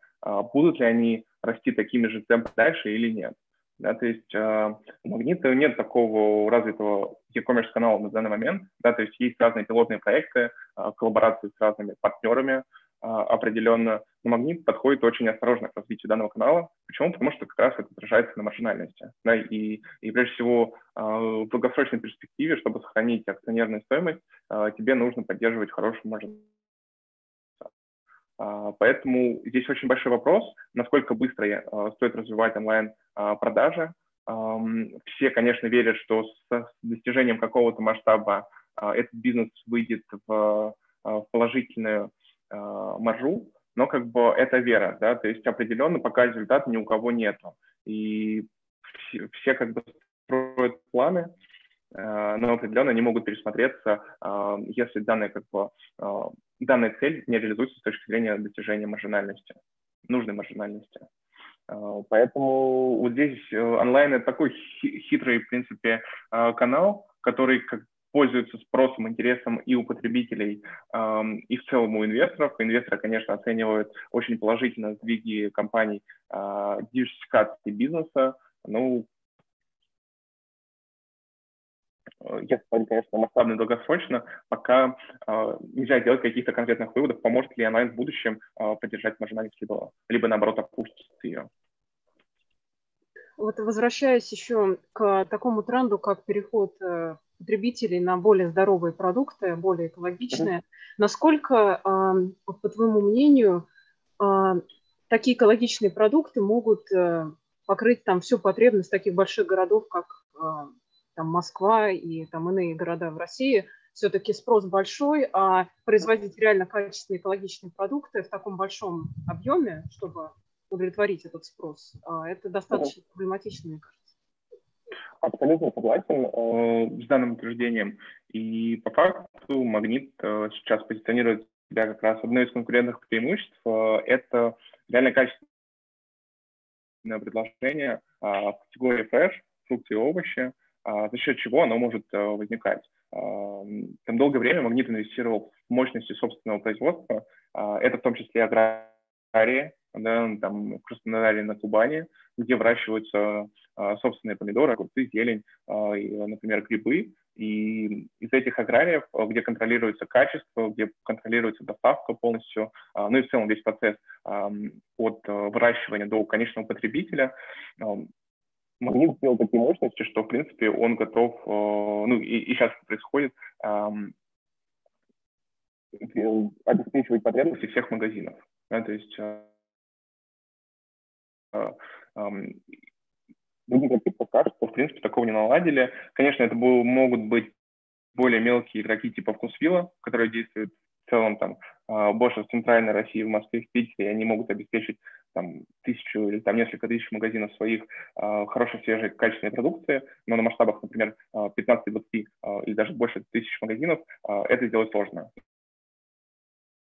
будут ли они расти такими же темпами дальше или нет. Да, то есть э, у Магнита нет такого развитого e-commerce канала на данный момент. Да, то есть есть разные пилотные проекты, коллаборации с разными партнерами, определенно, но магнит подходит очень осторожно к развитию данного канала. Почему? Потому что как раз это отражается на маржинальности. Да, и, и прежде всего а, в долгосрочной перспективе, чтобы сохранить акционерную стоимость, а, тебе нужно поддерживать хорошую маржинальность. Поэтому здесь очень большой вопрос, насколько быстро стоит развивать онлайн-продажи. Все, конечно, верят, что с достижением какого-то масштаба этот бизнес выйдет в положительную маржу, но как бы это вера, да, то есть определенно пока результата ни у кого нету. И все, все как бы строят планы, э, но определенно не могут пересмотреться, э, если данная, как бы, данная цель не реализуется с точки зрения достижения маржинальности, нужной маржинальности. Поэтому вот здесь онлайн это такой хитрый, в принципе, канал, который как пользуются спросом, интересом и у потребителей, и в целом у инвесторов. Инвесторы, конечно, оценивают очень положительно сдвиги компаний а, диверсификации бизнеса. Ну, если смотреть, конечно, масштабно и долгосрочно, пока э, нельзя делать каких-то конкретных выводов, поможет ли онлайн в будущем э, поддержать маржинальность, либо, либо наоборот опустить ее. Вот возвращаясь еще к такому тренду, как переход э, потребителей на более здоровые продукты, более экологичные, насколько, по твоему мнению, такие экологичные продукты могут э, покрыть там всю потребность таких больших городов, как там Москва и там иные города в России, все-таки спрос большой, а производить реально качественные экологичные продукты в таком большом объеме, чтобы удовлетворить этот спрос, а, это достаточно да. проблематично, мне кажется. Абсолютно согласен э, с данным утверждением. И по факту Магнит э, сейчас позиционирует себя как раз одно из конкурентных преимуществ. Э, это реально качественное предложение э, в категории фреш, фрукты и овощи, э, за счет чего оно может э, возникать. Там долгое время Магнит инвестировал в мощности собственного производства. Это в том числе аграрии, да, там, в Краснодаре на Кубани, где выращиваются собственные помидоры, огурцы, зелень, например, грибы. И из этих аграриев, где контролируется качество, где контролируется доставка полностью, ну и в целом весь процесс от выращивания до конечного потребителя, Магнит сделал такие мощности, что, в принципе, он готов, э, ну, и, и сейчас происходит, обеспечивать потребности всех магазинов. Да, то есть э, э, другие игроки пока что, в принципе, такого не наладили. Конечно, это могут быть более мелкие игроки типа Вкусвилла, которые действуют в целом там больше в центральной России, в Москве, в Питере, и они могут обеспечить там, тысячу или там несколько тысяч магазинов своих э, хорошей, свежей, качественной продукции, но на масштабах, например, 15-20 э, или даже больше тысяч магазинов э, это сделать сложно.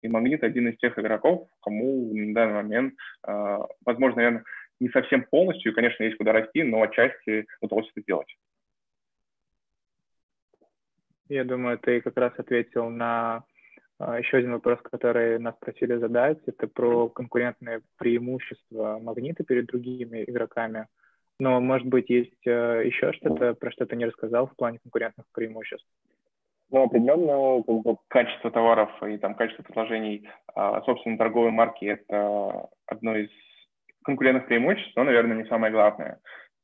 И Магнит один из тех игроков, кому на данный момент, э, возможно, наверное, не совсем полностью, конечно, есть куда расти, но отчасти удалось это сделать. Я думаю, ты как раз ответил на а, Еще один вопрос, который нас просили задать, это про конкурентные преимущества магнита перед другими игроками. Но, может быть, есть э, еще что-то, про что ты не рассказал в плане конкурентных преимуществ? Ну, определенно, качество товаров и там, качество предложений а, собственно, торговой марки – это одно из конкурентных преимуществ, но, наверное, не самое главное.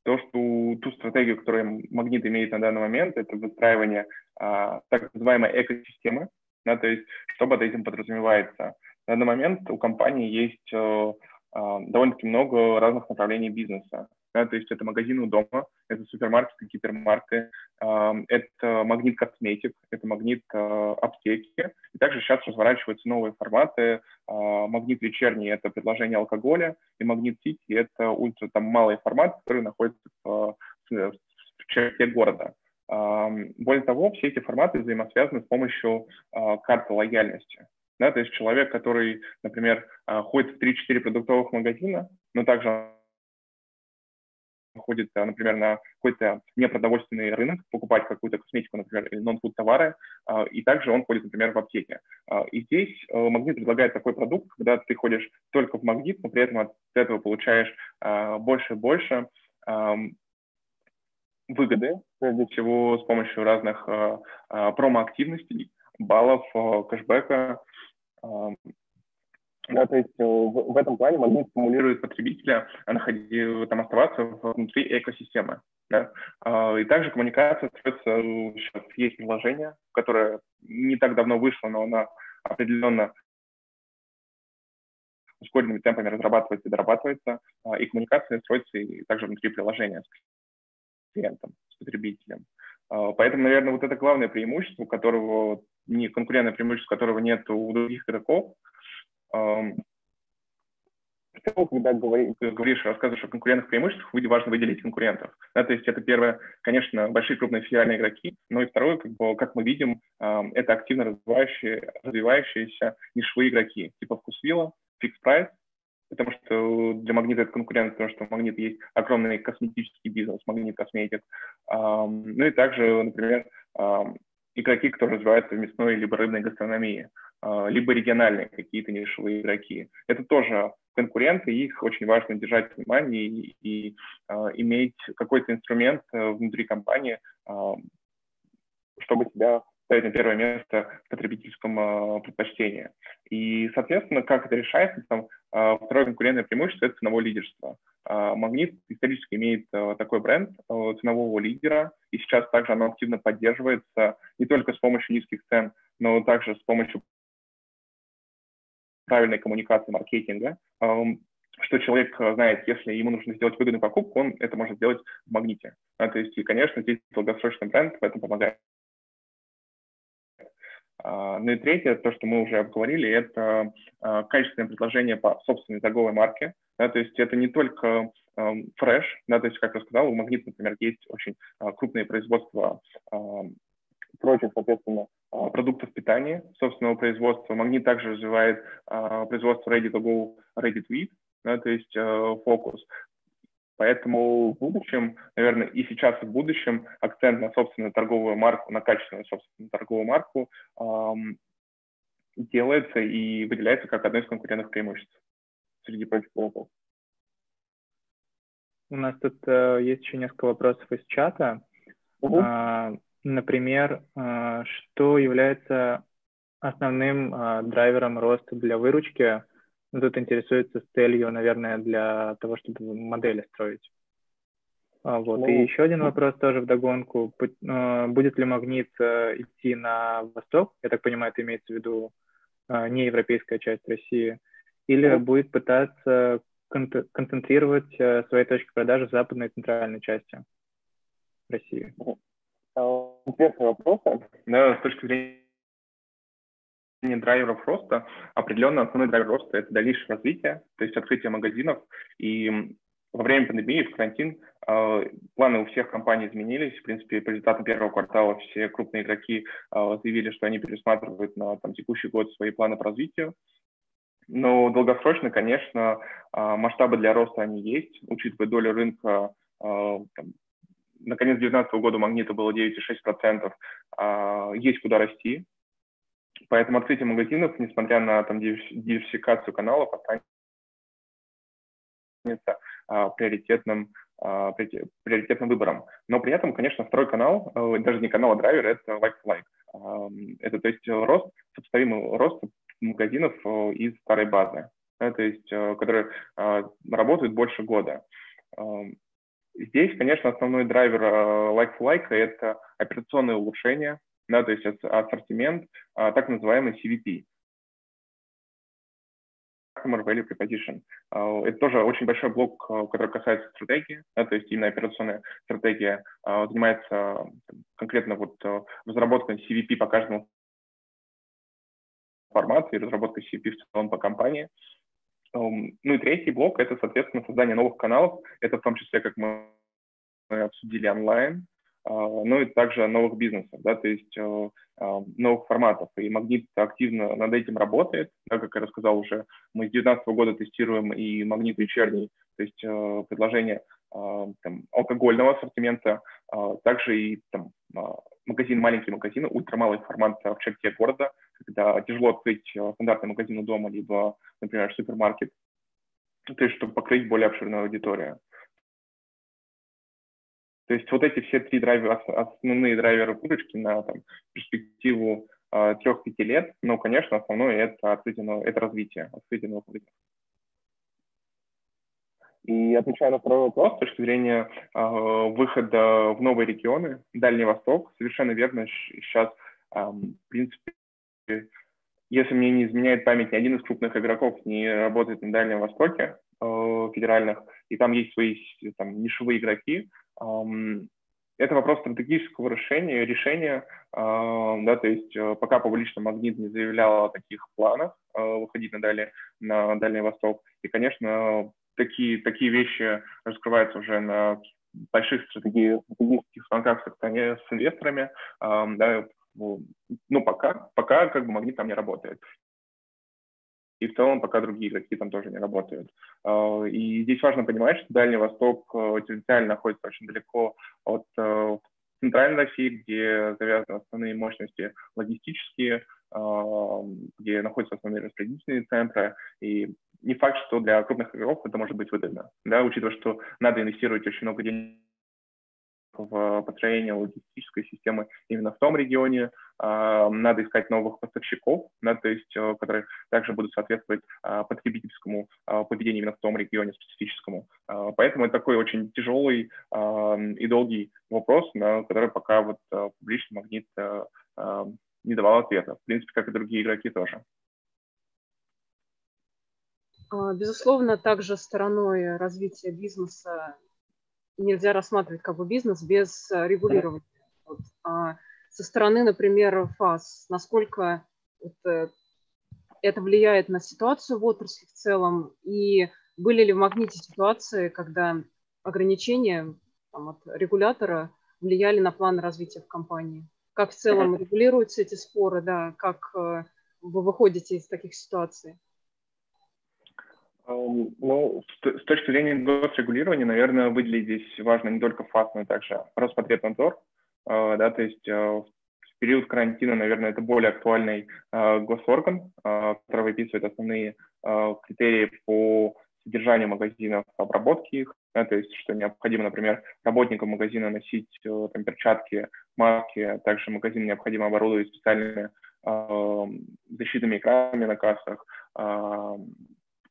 То, что ту стратегию, которую Магнит имеет на данный момент, это выстраивание а, так называемой экосистемы, да, то есть что под этим подразумевается. На данный момент у компании есть э, э, довольно-таки много разных направлений бизнеса. Да, то есть это магазины у дома, это супермаркеты, гипермаркеты, это магнит косметик, это магнит э, аптеки. И также сейчас разворачиваются новые форматы. Э, магнит вечерний – это предложение алкоголя, и магнит сити – это ультра там малый формат, который находится в, в, черте города. Более того, все эти форматы взаимосвязаны с помощью а, карты лояльности. Да, то есть человек, который, например, а, ходит в 3-4 продуктовых магазина, но также ходит, а, например, на какой-то непродовольственный рынок, покупать какую-то косметику, например, или нон-фуд товары, и также он ходит, например, в аптеке. И здесь Магнит предлагает такой продукт, когда ты ходишь только в Магнит, но при этом от этого получаешь больше и больше выгоды, прежде всего с помощью разных э, э, промо-активностей, баллов, э, кэшбэка. Э, да, то есть э, в, в этом плане магнит стимулирует потребителя находить, там, оставаться внутри экосистемы. Да? Э, и также коммуникация строится, сейчас есть приложение, которое не так давно вышло, но оно определенно ускоренными темпами разрабатывается и дорабатывается, и коммуникация строится и также внутри приложения клиентом, с потребителем. А, поэтому, наверное, вот это главное преимущество, которого не конкурентное преимущество, которого нет у других игроков. Когда говоришь, рассказываешь о конкурентных преимуществах, важно выделить конкурентов. Да, то есть это первое, конечно, большие крупные федеральные игроки, но и второе, как, бы, как мы видим, это активно развивающие, развивающиеся нишевые игроки, типа Вкусвилла, Fix Price, потому что для магнита это конкурент, потому что в магнит есть огромный косметический бизнес, магнит косметик. Ну и также, например, игроки, которые развиваются в мясной либо рыбной гастрономии, либо региональные какие-то нишевые игроки. Это тоже конкуренты, их очень важно держать в внимании и, и а, иметь какой-то инструмент э, внутри компании, чтобы себя ставить на первое место в потребительском э, предпочтении. И, соответственно, как это решается, там, э, второе конкурентное преимущество – это ценовое лидерство. Э, Магнит исторически имеет э, такой бренд э, ценового лидера, и сейчас также оно активно поддерживается не только с помощью низких цен, но также с помощью правильной коммуникации маркетинга, что человек знает, если ему нужно сделать выгодную покупку, он это может сделать в магните. А, то есть, конечно, здесь долгосрочный бренд в этом помогает. А, ну и третье, то, что мы уже обговорили, это а, качественное предложение по собственной торговой марке. Да, то есть это не только фреш, да, то есть, как я сказал, у Магнит, например, есть очень крупные производства прочих, соответственно, продуктов питания собственного производства. Магнит также развивает производство ready to go, ready to eat, да, то есть фокус. Поэтому в будущем, наверное, и сейчас, и в будущем акцент на собственную торговую марку, на качественную собственную торговую марку эм, делается и выделяется как одно из конкурентных преимуществ среди прочих продуктов. У нас тут э, есть еще несколько вопросов из чата. Угу. Э, например, э, что является основным э, драйвером роста для выручки ну, тут интересуется с целью, наверное, для того, чтобы модели строить. А, вот. Ну, и еще один вопрос тоже в догонку. А, будет ли магнит э, идти на восток? Я так понимаю, это имеется в виду не европейская часть России. Или ну, будет пытаться концентрировать э, свои точки продажи в западной и центральной части России? Интересный вопрос. Да, с точки зрения драйверов роста, определенно основной драйвер роста – это дальнейшее развитие, то есть открытие магазинов. И во время пандемии, в карантин, э, планы у всех компаний изменились. В принципе, по результатам первого квартала все крупные игроки э, заявили, что они пересматривают на там, текущий год свои планы по развитию. Но долгосрочно, конечно, э, масштабы для роста они есть, учитывая долю рынка. Там, на конец 2019 года Магнита было 9,6%. Есть куда расти, Поэтому открытие магазинов, несмотря на там, диверсификацию каналов, останется а, приоритетным, а, приоритетным выбором. Но при этом, конечно, второй канал, а, даже не канал, а драйвер, это like-to-like. А, это, то есть, рост, сопоставимый рост магазинов а, из старой базы, то есть, а, которые а, работают больше года. Здесь, конечно, основной драйвер like-to-like – это операционные улучшения, да, то есть ассортимент, а, так называемый CVP. Customer Value Proposition. А, это тоже очень большой блок, а, который касается стратегии, да, то есть именно операционная стратегия занимается конкретно вот разработкой CVP по каждому формату и разработкой CVP в целом по компании. Ну и третий блок – это, соответственно, создание новых каналов. Это в том числе, как мы обсудили, онлайн, а, ну и также новых бизнесов, да, то есть э, а, новых форматов. И Магнит активно над этим работает. Да, как я рассказал уже, мы с 2019 года тестируем и Магнит вечерний, то есть э, предложение там, алкогольного ассортимента, также и там, магазин, маленький магазин, ультрамалый формат в черте города, когда тяжело открыть стандартный магазин у дома, либо, например, супермаркет, то есть чтобы покрыть более обширную аудиторию. То есть вот эти все три драйвера, основные драйверы выручки на там, перспективу трех-пяти лет, но, конечно, основное это открытие, это развитие, открытие новых рынков. И отвечая на второй вопрос, с точки зрения э, выхода в новые регионы, Дальний Восток, совершенно верно, сейчас, э, в принципе, если мне не изменяет память, ни один из крупных игроков не работает на Дальнем Востоке э, федеральных, и там есть свои там, нишевые игроки, это вопрос стратегического решения, решения, да, то есть э, пока публично Магнит не заявлял о таких планах э, выходить на, Дальний, на Дальний Восток, и, конечно, такие, такие вещи раскрываются уже на больших стратегических звонках с инвесторами, да, ну, пока, пока как бы Магнит там не работает и в целом пока другие игроки там тоже не работают. А, и здесь важно понимать, что Дальний Восток э, территориально находится очень далеко от э, центральной России, где завязаны основные мощности логистические, где находятся основные распределительные центры, и не факт, что для крупных игроков это может быть выгодно, да, учитывая, что надо инвестировать очень много денег в построение логистической системы именно в том регионе. А, надо искать новых поставщиков, да, то есть, э, которые также будут соответствовать а, потребительскому а, поведению именно в том регионе специфическому. Поэтому это такой очень тяжелый и долгий вопрос, на который пока вот публичный магнит не давал ответа. В принципе, как и другие игроки тоже. Безусловно, также стороной развития бизнеса нельзя рассматривать как бы бизнес без э, регулирования. Вот. А со стороны, например, ФАС, насколько это, это влияет на ситуацию в отрасли в целом, и были ли в магните ситуации, когда ограничения там, от регулятора влияли на план развития в компании? Как в целом (laughs) регулируются эти споры, да, как э, вы выходите из таких ситуаций? Ну, с точки зрения госрегулирования, наверное, выделить здесь важно не только ФАС, но и также Роспотребнадзор. А, да, то есть а, в период карантина, наверное, это более актуальный а, госорган, который выписывает основные критерии по содержанию магазинов, обработки их, да, то есть что необходимо, например, работникам магазина носить э, там, перчатки, маски, также магазин необходимо оборудовать специальными э, защитными экранами на кассах,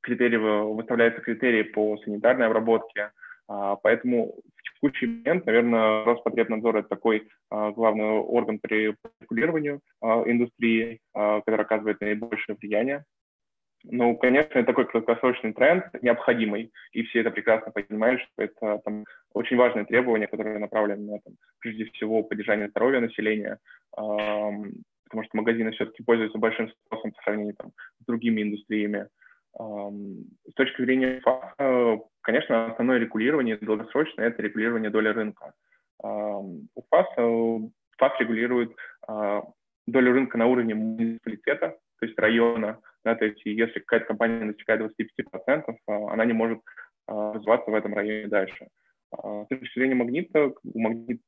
критерии, выставляются критерии по санитарной обработке, а, поэтому в текущий момент, наверное, Роспотребнадзор – это такой а, главный орган при регулировании а, индустрии, который оказывает наибольшее влияние. Ну, конечно, это такой краткосрочный тренд, необходимый, и все это прекрасно понимают, что это там, очень важное требование, которое направлено на, там, прежде всего, поддержание здоровья населения, эм, потому что магазины все-таки пользуются большим спросом по сравнению там, с другими индустриями. С точки зрения ФАС, конечно, основное регулирование долгосрочное – это регулирование доли рынка. У ФАС, ФАС регулирует а, долю рынка на уровне муниципалитета, то есть района, да, то есть если какая-то компания достигает 25%, а, она не может а, развиваться в этом районе дальше. С точки зрения магнита, у магнита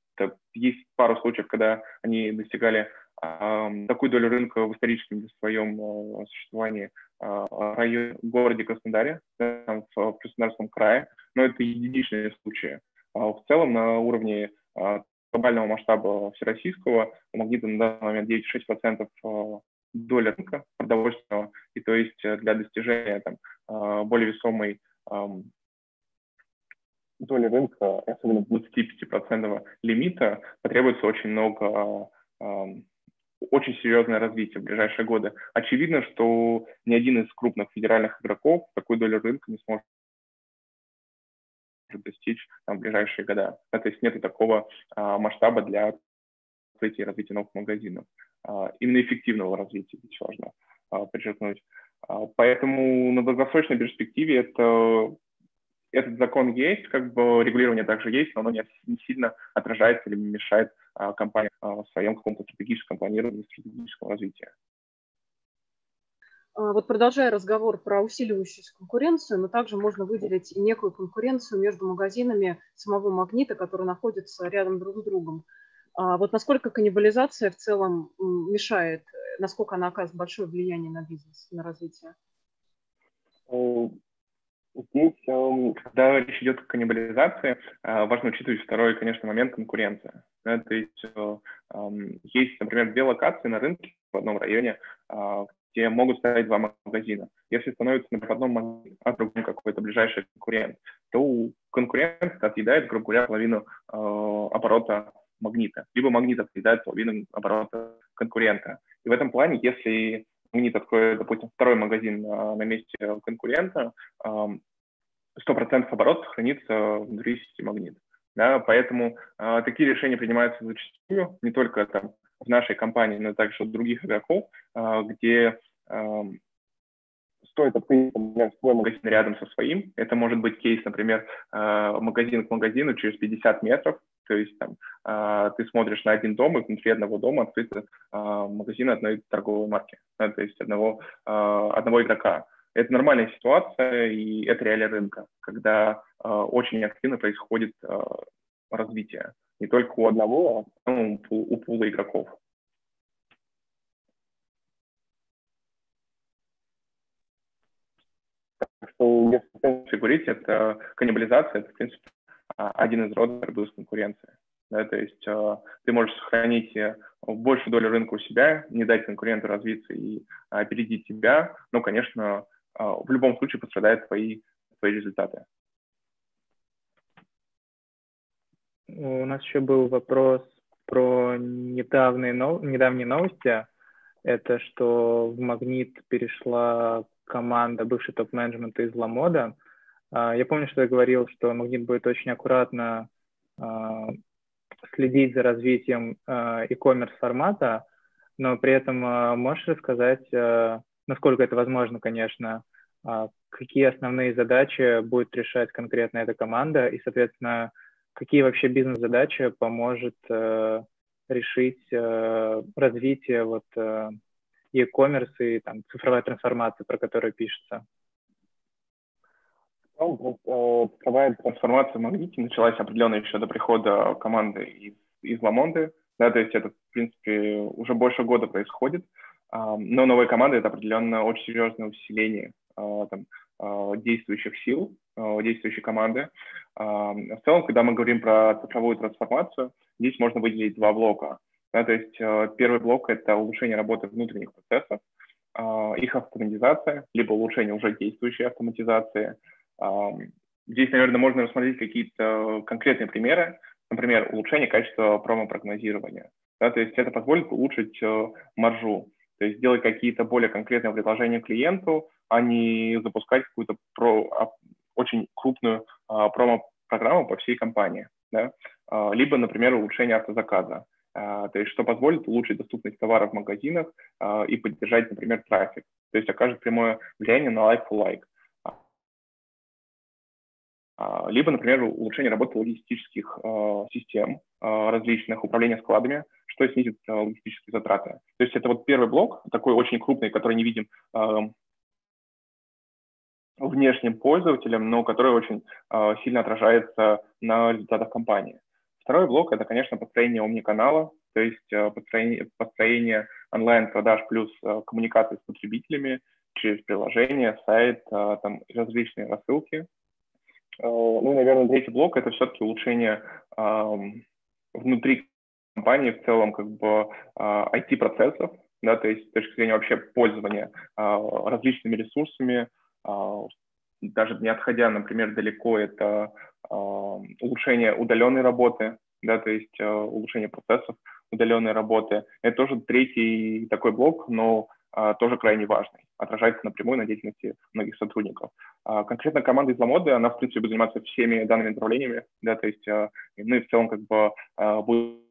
есть пару случаев, когда они достигали такую долю рынка в историческом своем существовании районе, городе Краснодаре, там, в Краснодарском крае, но это единичные случаи. В целом на уровне глобального масштаба всероссийского у магнита на данный момент 9,6% доля рынка продовольственного, и то есть э, для достижения там, более весомой доли рынка, особенно 25% лимита, потребуется очень много очень серьезное развитие в ближайшие годы. Очевидно, что ни один из крупных федеральных игроков такой долю рынка не сможет достичь там, в ближайшие года. Да, то есть нет такого а, масштаба для и развития новых магазинов. А, именно эффективного развития, здесь важно а, подчеркнуть. А, поэтому на долгосрочной перспективе это этот закон есть, как бы регулирование также есть, но оно не, не сильно отражается или мешает компании а, в своем каком-то стратегическом планировании, стратегическом развитии. А, вот продолжая разговор про усиливающуюся конкуренцию, но также можно выделить и некую конкуренцию между магазинами самого магнита, которые находятся рядом друг с другом. А вот насколько каннибализация в целом мешает, насколько она оказывает большое влияние на бизнес, на развитие? Э, Здесь, эм, когда речь идет о каннибализации, э, важно учитывать второй, конечно, момент конкуренция. Да, то есть э, есть, например, две локации на рынке в одном районе, э, где могут стоять два магазина. Если становится, в одном магазине, а в другом какой-то ближайший конкурент, то у конкурента отъедает, грубо говоря, половину оборота магнита, либо магнит отъедает половину оборота конкурента. И в этом плане, если магнит откроет, допустим, второй магазин на, на месте конкурента, 100% оборотов хранится внутри сети магнит. Да, поэтому э, такие решения принимаются зачастую не только там, в нашей компании, но также у других игроков, э, где э, стоит открыть, свой магазин рядом со своим. Это может быть кейс, например, э, магазин к магазину через 50 метров, то есть там, э, ты смотришь на один дом, и внутри одного дома открыт э, магазин одной торговой марки, да, то есть одного, одного игрока. Это нормальная ситуация, и это реалия рынка, когда э, очень активно происходит э, развитие. Не только у одного, а у, у пула игроков. Так что, если говорить, это каннибализация, это, в принципе, один из родов борьбы с конкуренцией. Да, то есть ты можешь сохранить большую долю рынка у себя, не дать конкуренту развиться и опередить тебя, но, конечно, в любом случае пострадают твои, твои результаты. У нас еще был вопрос про недавние, нов... недавние новости. Это что в Магнит перешла команда бывший топ-менеджмента из Ламода. А, я помню, что я говорил, что Магнит будет очень аккуратно а, следить за развитием а, e-commerce формата, но при этом можешь рассказать, насколько это возможно, конечно, какие основные задачи будет решать конкретно эта команда и, соответственно, какие вообще бизнес-задачи поможет э, решить э, развитие вот э, e-commerce и там цифровая трансформация, про которую пишется? Ну, цифровая трансформация в Магните началась определенно еще до прихода команды из, из Ламонды. Да, то есть это, в принципе, уже больше года происходит. Но новая команда — это определенно очень серьезное усиление там, действующих сил, действующей команды. В целом, когда мы говорим про цифровую трансформацию, здесь можно выделить два блока. Да, то есть э, первый блок – это улучшение работы внутренних процессов, их автоматизация, либо улучшение уже действующей автоматизации. Здесь, наверное, можно рассмотреть какие-то конкретные примеры, например, улучшение качества промопрогнозирования. Да, то есть это позволит улучшить э, маржу, то есть делать какие-то более конкретные предложения клиенту, а не запускать какую-то про, а, очень крупную а, промо-программу по всей компании. Да? А, либо, например, улучшение автозаказа. А, то есть что позволит улучшить доступность товаров в магазинах а, и поддержать, например, трафик. То есть окажет прямое влияние на like-for-like. А, либо, например, улучшение работы логистических э, систем э, различных, управления складами, что снизит э, логистические затраты. То есть это вот первый блок, такой очень крупный, который не видим внешним пользователям, но который очень э, сильно отражается на результатах компании. Второй блок – это, конечно, построение омниканала, то есть э, построение, построение онлайн-продаж плюс э, коммуникации с потребителями через приложение, сайт, э, там различные рассылки. Э, ну наверное, третий блок – это все-таки улучшение э, внутри компании в целом как бы IT-процессов, да, то есть с точки зрения вообще пользования различными ресурсами, а, даже не отходя, например, далеко, это а, улучшение удаленной работы, да, то есть а, улучшение процессов удаленной работы. Это тоже третий такой блок, но тоже крайне важный, отражается напрямую на деятельности многих сотрудников. Конкретно команда из Ламоды, она, в принципе, будет заниматься всеми данными направлениями, да, то есть мы в целом как бы будем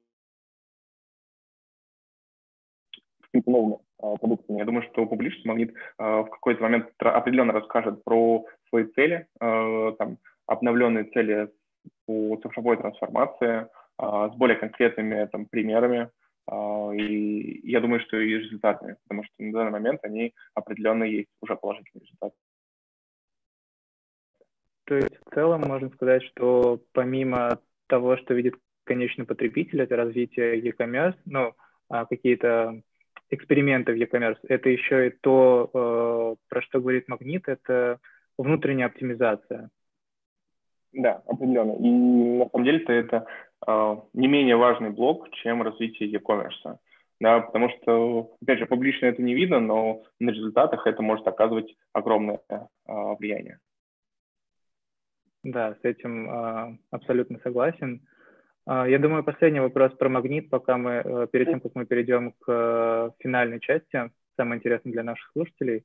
новыми а, продуктами. Я думаю, что публичный магнит а, в какой-то момент определенно расскажет про свои цели, а, там, обновленные цели по цифровой трансформации с более конкретными там, примерами, и я думаю, что и результатами, потому что на данный момент они определенно есть уже положительные результаты. То есть в целом можно сказать, что помимо того, что видит конечный потребитель, это развитие e-commerce, ну, какие-то эксперименты в e-commerce, это еще и то, э, про что говорит Магнит, это внутренняя оптимизация. Да, определенно. И на самом деле это э, не менее важный блок, чем развитие e-commerce. Да, потому что, опять же, публично это не видно, но на результатах это может оказывать огромное э, влияние. Да, с этим э, абсолютно согласен. А, я думаю, последний вопрос про магнит, пока мы, э, перед тем, как мы перейдем к э, финальной части, самое интересное для наших слушателей.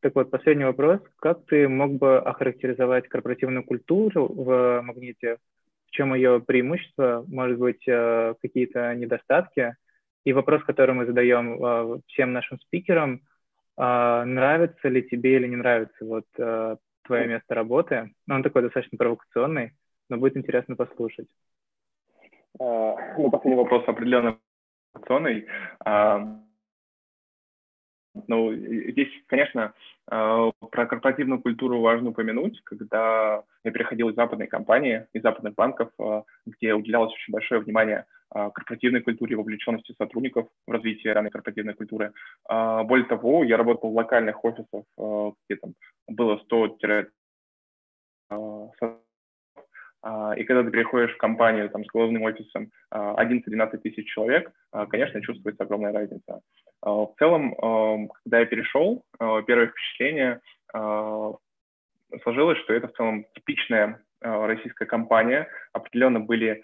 Так вот, последний вопрос. Как ты мог бы охарактеризовать корпоративную культуру в магните? В чем ее преимущество? Может быть, э, какие-то недостатки? И вопрос, который мы задаем всем нашим спикерам, нравится ли тебе или не нравится вот твое место работы? Он такой достаточно провокационный, но будет интересно послушать. А, ну, последний вопрос определенно информационный. А, ну, здесь, конечно, а, про корпоративную культуру важно упомянуть, когда я переходил из западной компании, из западных банков, где уделялось очень большое внимание корпоративной культуре, вовлеченности сотрудников в развитие данной корпоративной культуры. Более того, я работал в локальных офисах, где там было 100 и когда ты переходишь в компанию там, с головным офисом 11-12 тысяч человек, конечно, чувствуется огромная разница. В целом, когда я перешел, первое впечатление сложилось, что это в целом типичная российская компания. Определенно были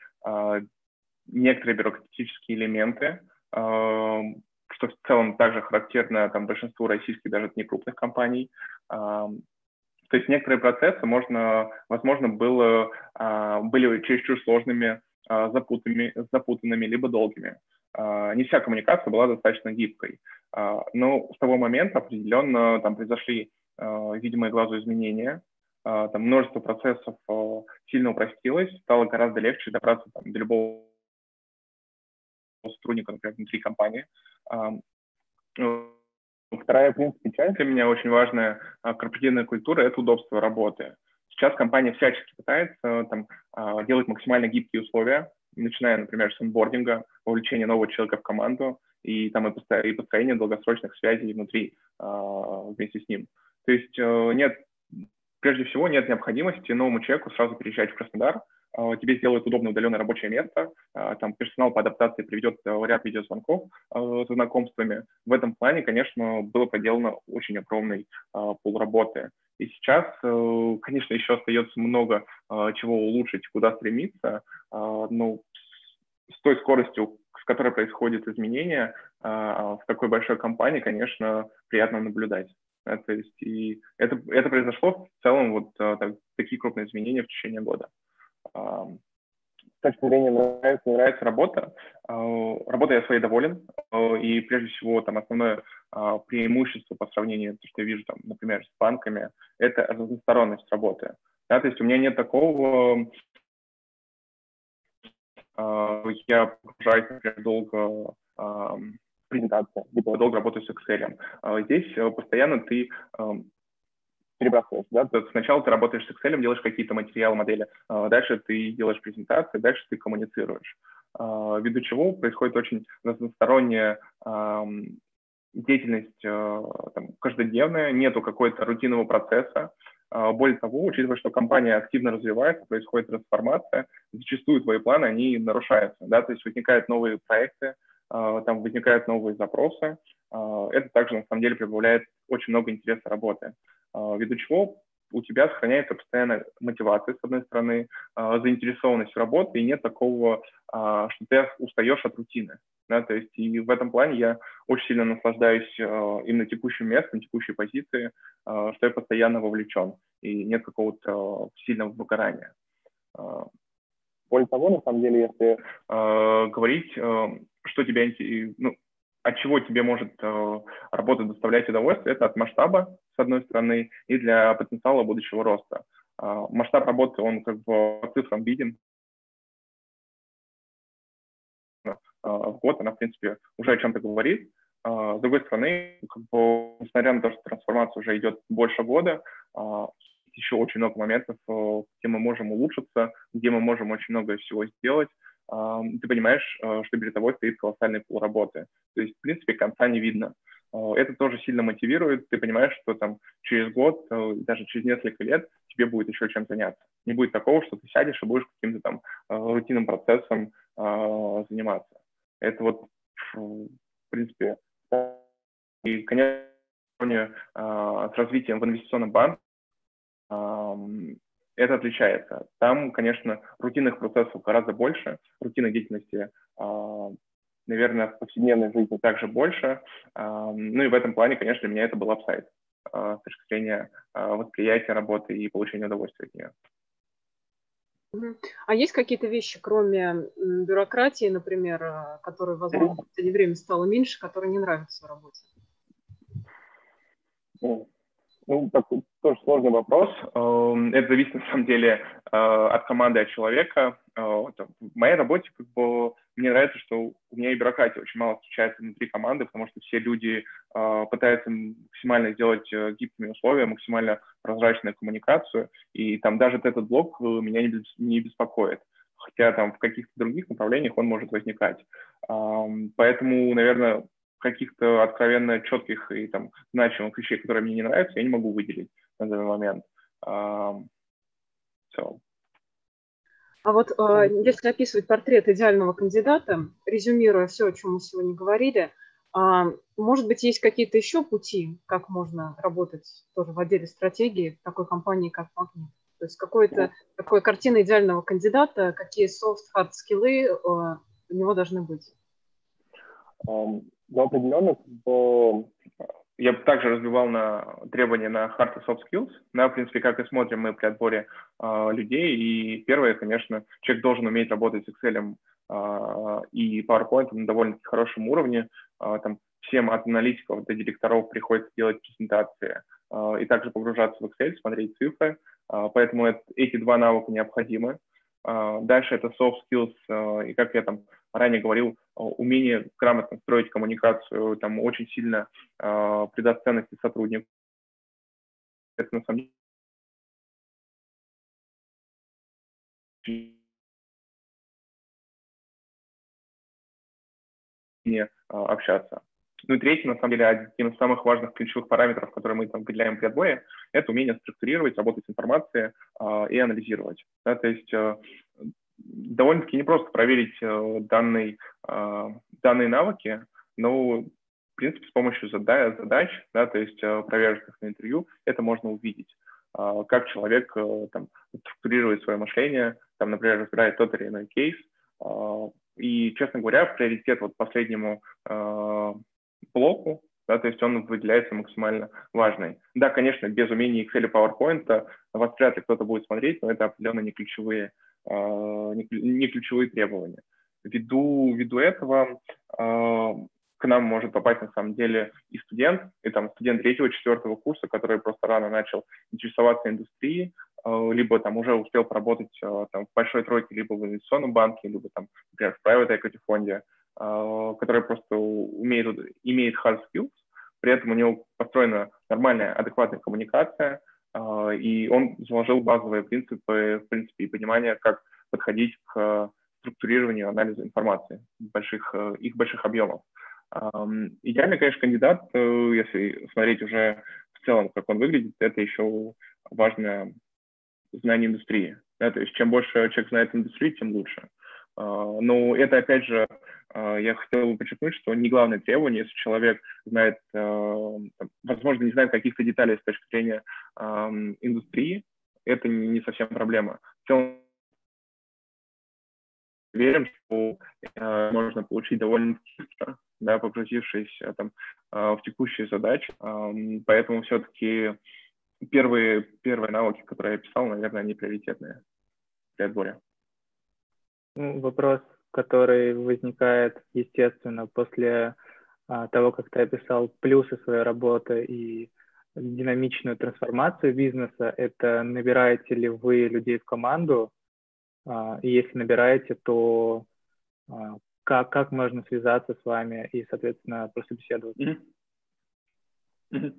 некоторые бюрократические элементы, что в целом также характерно там, большинству российских, даже некрупных компаний. То есть некоторые процессы можно, возможно, было, были чересчур сложными, запутанными, запутанными либо долгими. Не вся коммуникация была достаточно гибкой. Но с того момента определенно там произошли видимые глазу изменения, там множество процессов сильно упростилось, стало гораздо легче добраться там, до любого сотрудника, например, внутри компании. Ну, вторая, в принципе, часть для меня очень важная а, корпоративная культура – это удобство работы. Сейчас компания всячески пытается там, а, делать максимально гибкие условия, начиная, например, с онбординга, вовлечения нового человека в команду и, там, и построения долгосрочных связей внутри а, вместе с ним. То есть э, нет, прежде всего нет необходимости новому человеку сразу переезжать в Краснодар, тебе сделают удобное удаленное рабочее место, а, там персонал по адаптации приведет э, ряд видеозвонков а, с знакомствами. В этом плане, конечно, было проделано очень огромный пол работы. И сейчас, э, конечно, еще остается много чего улучшить, куда стремиться, но с той скоростью, с которой происходят изменения в такой большой компании, конечно, приятно наблюдать. То есть и это, это произошло в целом вот так, такие крупные изменения в течение года с точки зрения нравится, не нравится работа. А, работа я своей доволен, а, и прежде всего там основное а, преимущество по сравнению, то, что я вижу там, например, с банками, это разносторонность работы. Да, то есть у меня нет такого, я погружаюсь, например, долго презентация, либо долго работаю с Excel. Здесь э, постоянно ты перебрасываешь. Да? То сначала ты работаешь с Excel, делаешь какие-то материалы, модели, а дальше ты делаешь презентации, дальше ты коммуницируешь. А, ввиду чего происходит очень разносторонняя деятельность а, там, каждодневная, нету какой-то рутинного процесса. Более того, учитывая, что компания активно развивается, происходит трансформация, зачастую твои планы, они нарушаются, да, то есть возникают новые проекты, там возникают новые запросы. Это также, на самом деле, прибавляет очень много интереса работы. А, ввиду чего у тебя сохраняется постоянная мотивация, с одной стороны, а, заинтересованность в работе, и нет такого, а, что ты устаешь от рутины. Да, то есть и в этом плане я очень сильно наслаждаюсь именно текущим местом, текущей позиции, что я постоянно вовлечен, и нет какого-то сильного выгорания. Более того, на самом деле, если говорить, что тебя, ну, от чего тебе может работа доставлять удовольствие, это от масштаба, с одной стороны, и для потенциала будущего роста. Э, масштаб работы, он как бы по цифрам виден. Э, в год она, в принципе, уже о чем-то говорит. Э, с другой стороны, как бы, несмотря на то, что трансформация уже идет больше года, еще очень много моментов, э, где мы можем улучшиться, где мы можем очень много всего сделать ты понимаешь, э, что перед тобой стоит колоссальный пол работы. То есть, в принципе, конца не видно. Это тоже сильно мотивирует. Ты понимаешь, что там через год, э, даже через несколько лет тебе будет еще чем заняться. Не будет такого, что ты сядешь и будешь каким-то там рутинным процессом заниматься. Это вот, в принципе, и, конечно, с развитием в инвестиционном банке это отличается. Там, конечно, рутинных процессов гораздо больше, рутинной деятельности, а, наверное, в повседневной жизни также больше. А, ну и в этом плане, конечно, для меня это был апсайд а, с точки зрения восприятия работы и получения удовольствия от нее. А есть какие-то вещи, кроме бюрократии, например, которые, возможно, в последнее время стало меньше, которые не нравятся в работе? Ну, такой тоже сложный вопрос. Эм, это зависит, на самом деле, э, от команды, от человека. Э, в моей работе как бы мне нравится, что у меня и бюрократия очень мало встречается внутри команды, потому что все люди э, пытаются максимально сделать гибкими условия, максимально прозрачную коммуникацию, и там даже этот блок меня не беспокоит хотя там в каких-то других направлениях он может возникать. Поэтому, наверное, каких-то откровенно четких и там значимых вещей, которые мне не нравятся, я не могу выделить на данный момент. Um, so. А вот э, если описывать портрет идеального кандидата, резюмируя все, о чем мы сегодня говорили, э, может быть, есть какие-то еще пути, как можно работать тоже в отделе стратегии в такой компании, как Магнит? То есть какой-то такой картина идеального кандидата, какие soft hard скиллы э, у него должны быть? Um, ну, определенно, я также развивал на требования на hard и soft skills. Да, в принципе, как и смотрим мы при отборе э, людей. И первое, конечно, человек должен уметь работать с Excel э, и PowerPoint на довольно-таки хорошем уровне. Э, там всем от аналитиков до директоров приходится делать презентации э, и также погружаться в Excel, смотреть цифры. Э, поэтому это, эти два навыка необходимы. Э, дальше это soft skills, э, и как я там ранее говорил, умение грамотно строить коммуникацию там очень сильно э, придаст ценности сотруднику. Это на самом деле общаться. Ну и третий, на самом деле, один из самых важных ключевых параметров, которые мы там выделяем при отборе, это умение структурировать, работать с информацией э, и анализировать. Да, то есть э, довольно-таки непросто проверить э, данный, э, данные навыки, но, в принципе, с помощью задач, задач да, то есть э, проверочных на интервью, это можно увидеть как человек там, структурирует свое мышление, там, например, разбирает тот или иной кейс. И, честно говоря, приоритет вот последнему блоку, да, то есть он выделяется максимально важный. Да, конечно, без умения Excel и PowerPoint вас вряд ли кто-то будет смотреть, но это определенно не ключевые не ключевые требования. Ввиду, ввиду этого а, к нам может попасть на самом деле и студент, и там студент третьего, четвертого курса, который просто рано начал интересоваться индустрией, а, либо там уже успел поработать там, в большой тройке, либо в инвестиционном банке, либо там, например, в private equity фонде, который просто умеет, имеет hard skills, при этом у него построена нормальная, адекватная коммуникация – а, и он заложил базовые принципы, в принципе, и понимание, как подходить к структурированию, анализу информации, больших, э, их больших объемов. Идеальный, конечно, кандидат, э, если смотреть уже в целом, как он выглядит, это еще важное знание индустрии. Да, то есть чем больше человек знает индустрию, тем лучше. А, но это, опять же, а, я хотел бы подчеркнуть, что не главное требование, если человек знает, а, возможно, не знает каких-то деталей с точки зрения индустрии, это не совсем проблема. В целом, верим, что можно получить довольно быстро, да, погрузившись там, в текущие задачи. Поэтому все-таки первые, первые навыки, которые я писал, наверное, они приоритетные при отборе. Вопрос, который возникает, естественно, после а, того, как ты описал плюсы своей работы и динамичную трансформацию бизнеса, это набираете ли вы людей в команду, а, и если набираете, то а, как, как можно связаться с вами и, соответственно, просто беседовать? Mm-hmm. Mm-hmm.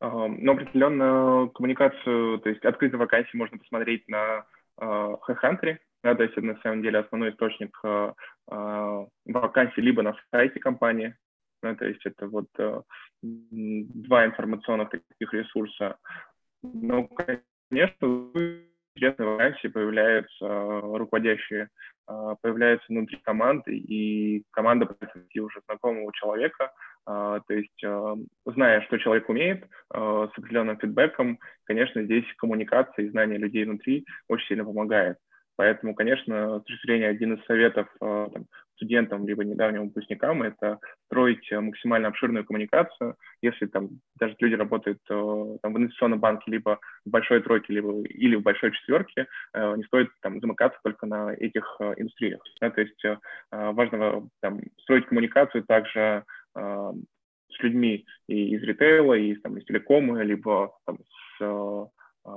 Uh, ну, определенно коммуникацию, то есть открытые вакансии можно посмотреть на uh, HeadHunter, да, то есть на самом деле основной источник э, э, вакансий либо на сайте компании, да, то есть это вот э, два информационных таких ресурса. Но, конечно, интересные вакансии появляются руководящие, появляются внутри команды, и команда найти уже знакомого человека, то есть зная, что человек умеет, с определенным фидбэком, конечно, здесь коммуникация и знание людей внутри очень сильно помогает. Поэтому, конечно, с точки зрения один из советов э, там, студентам либо недавним выпускникам это строить э, максимально обширную коммуникацию. Если там даже люди работают э, там, в инвестиционном банке, либо в большой тройке, либо или в большой четверке, не стоит там замыкаться только на этих индустриях. Да? То есть важно там, строить коммуникацию также с людьми и из ритейла, и там, из телекома, либо там, с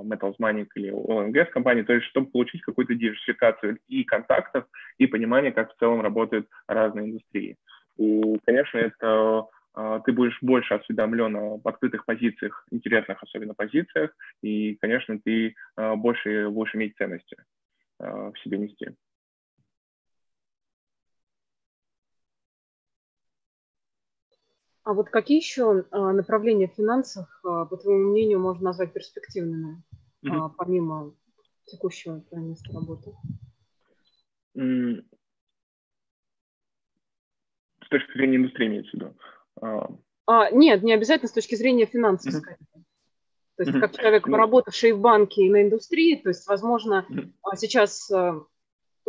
Metals Mining или oil gas компании, то есть чтобы получить какую-то диверсификацию и контактов, и понимание, как в целом работают разные индустрии. И, конечно, это а, ты будешь больше осведомлен об открытых позициях, интересных особенно позициях, и, конечно, ты а, больше будешь иметь ценности в себе нести. А вот какие еще а, направления в финансах, а, по твоему мнению, можно назвать перспективными, mm-hmm. помимо текущего места работы? с точки зрения индустрии имеется в виду? А, нет, не обязательно с точки зрения финансов, mm-hmm. То есть, mm-hmm. как человек, ну поработавший в банке и на индустрии, то есть, возможно, mm-hmm. сейчас, ну,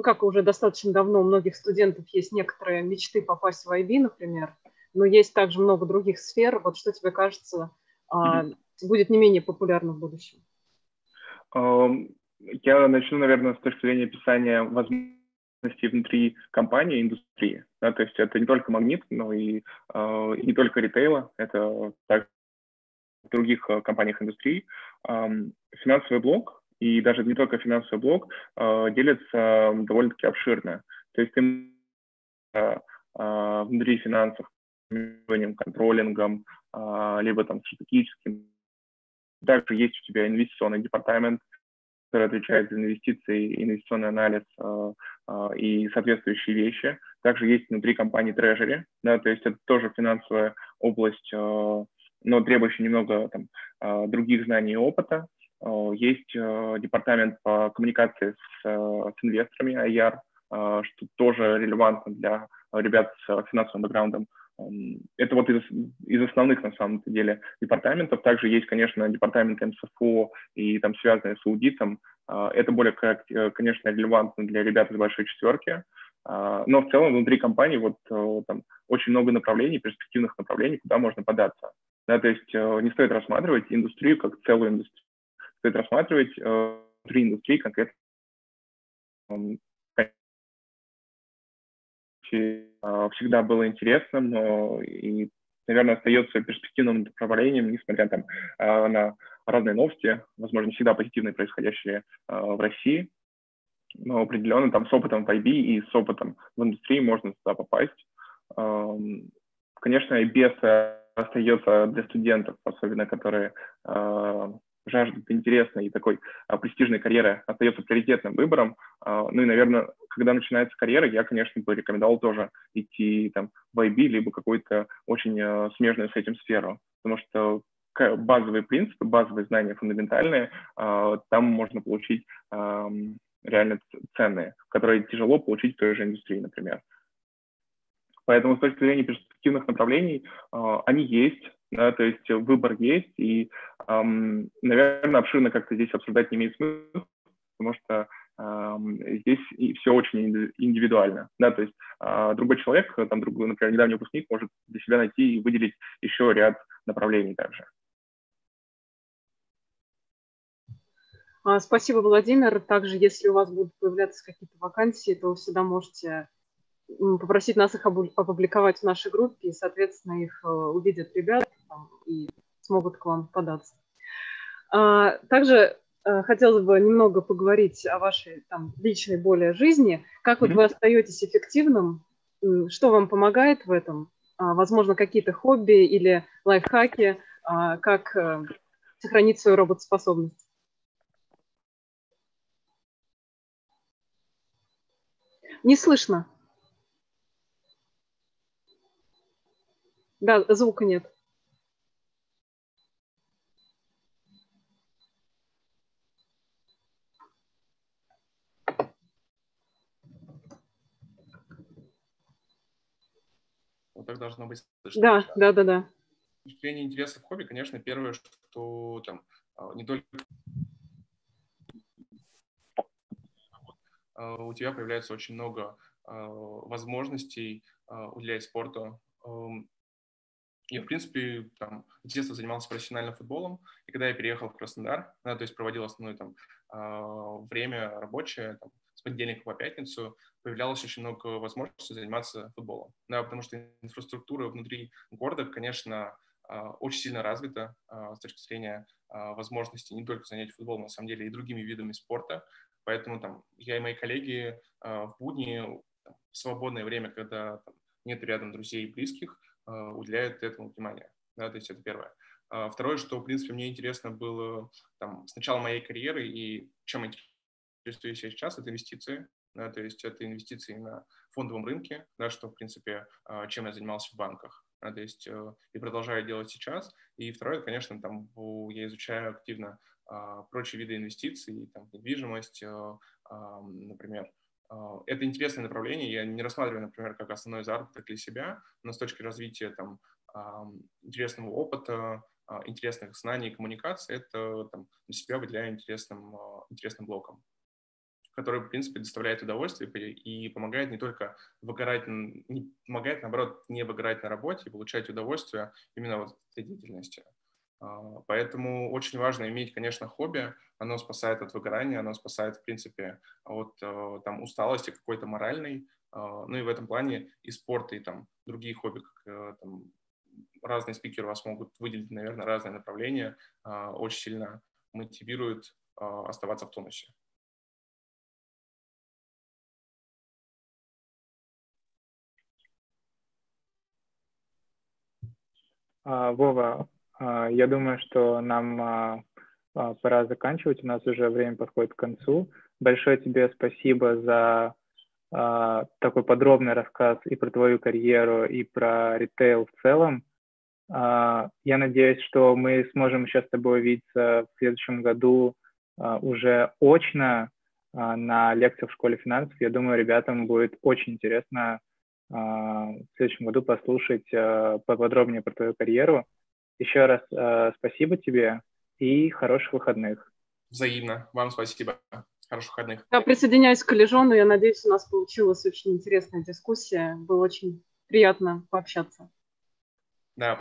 как уже достаточно давно у многих студентов есть некоторые мечты попасть в IB, например, но есть также много других сфер. Вот что тебе кажется mm-hmm. будет не менее популярно в будущем? Я начну, наверное, с точки зрения описания возможностей внутри компании, индустрии. Да, то есть это не только магнит, но и, э, не только ритейла, это также в других э, компаниях индустрии. Финансовый блок и даже не только финансовый блок делится довольно-таки обширно. То есть ты внутри финансов контролингом, э, либо там стратегическим. Также есть у тебя инвестиционный департамент, который отвечает за инвестиции, инвестиционный анализ э, э, и соответствующие вещи. Также есть внутри компании Treasury, да, то есть это тоже финансовая область, но требующая немного там, других знаний и опыта. Есть департамент по коммуникации с, с инвесторами, IR, что тоже релевантно для ребят с финансовым бэкграундом. Это вот из, из основных, на самом деле, департаментов. Также есть, конечно, департамент МСФО и там связанные с аудитом. А, это более, э, конечно, релевантно для ребят из большой четверки. А, но в целом внутри компании вот э, там очень много направлений, перспективных направлений, куда можно податься. Да, то есть э, не стоит рассматривать индустрию как целую индустрию. Стоит рассматривать внутри индустрии конкретно а, всегда было интересным и, наверное, остается перспективным направлением, несмотря там, а, на разные новости, возможно, не всегда позитивные, происходящие а, в России, но определенно там с опытом в IB и с опытом в индустрии можно туда попасть. Конечно, IBS остается для студентов, особенно которые жаждут интересной и такой а, престижной карьеры остается приоритетным выбором. А, ну и, наверное, когда начинается карьера, я, конечно, бы рекомендовал тоже идти там в IB, либо какую-то очень а, смежную с этим сферу, потому что базовые принципы, базовые знания фундаментальные, а, там можно получить а, реально ценные, которые тяжело получить в той же индустрии, например. Поэтому с точки зрения перспективных направлений э, они есть, да, то есть выбор есть, и, эм, наверное, обширно как-то здесь обсуждать не имеет смысла, потому что эм, здесь все очень индивидуально, да, то есть э, другой человек, там, другой, например, недавний выпускник может для себя найти и выделить еще ряд направлений также. А, спасибо, Владимир. Также, если у вас будут появляться какие-то вакансии, то всегда можете попросить нас их опубликовать в нашей группе, и, соответственно, их э, увидят ребята там, и смогут к вам податься. А, также э, хотелось бы немного поговорить о вашей там, личной более жизни. Как вот вы остаетесь эффективным? Что вам помогает в этом? А, возможно, какие-то хобби или лайфхаки? А, как э, сохранить свою работоспособность? Не слышно. Да, звука нет. Вот так должно быть слышно. Да, да, да, да. С точки зрения интересов хобби, конечно, первое, что там а, не только а, у тебя появляется очень много а, возможностей уделять спорту. Я, в принципе, там, с детства занимался профессиональным футболом, и когда я переехал в Краснодар, да, то есть проводил основное там а, время рабочее, там, понедельника по пятницу, появлялось очень много возможностей заниматься футболом. Да, потому что инфраструктура внутри города, конечно, а, очень сильно развита а, с точки зрения возможности не только занять футболом, на самом деле, и другими видами спорта. Поэтому там я и мои коллеги в будни, в свободное время, когда там, нет рядом друзей и близких, а, уделяют этому внимание. Да, то есть это первое. А, второе, что, в принципе, мне интересно было там, с начала моей карьеры и чем интересуюсь я сейчас, это инвестиции. Да, то есть это инвестиции на фондовом рынке, да, что, в принципе, а, чем я занимался в банках. Да, то есть э, и продолжаю делать сейчас. И второе, конечно, там я изучаю активно прочие виды инвестиций, там, недвижимость, например, Это интересное направление, я не рассматриваю, например, как основной заработок для себя, но с точки развития там, интересного опыта, интересных знаний и коммуникаций, это там, для себя выделяю интересным, интересным блоком который, в принципе, доставляет удовольствие и помогает не только выгорать, не, помогает, наоборот, не выгорать на работе и получать удовольствие именно вот этой деятельности. А, поэтому очень важно иметь, конечно, хобби. Оно спасает от выгорания, оно спасает, в принципе, от э, там, усталости какой-то моральной. А, ну и в этом плане и спорт, и там другие хобби, как э, там, разные спикеры вас могут выделить, наверное, разные направления, а, очень сильно мотивируют оставаться в тонусе. Вова, а, я думаю, что нам а, пора заканчивать, у нас уже время подходит к концу. Большое тебе спасибо за такой подробный рассказ и про твою карьеру, и про ритейл в целом. Я надеюсь, что мы сможем еще с тобой увидеться в следующем году уже очно на лекциях в школе финансов. Я думаю, ребятам будет очень интересно а, в следующем году послушать а, поподробнее про твою карьеру. Еще раз а, спасибо тебе и хороших выходных. Взаимно. Вам спасибо. Хороших выходных. Я присоединяюсь к коллежону. Я надеюсь, у нас получилась очень интересная дискуссия. Было очень приятно пообщаться. Да, спасибо.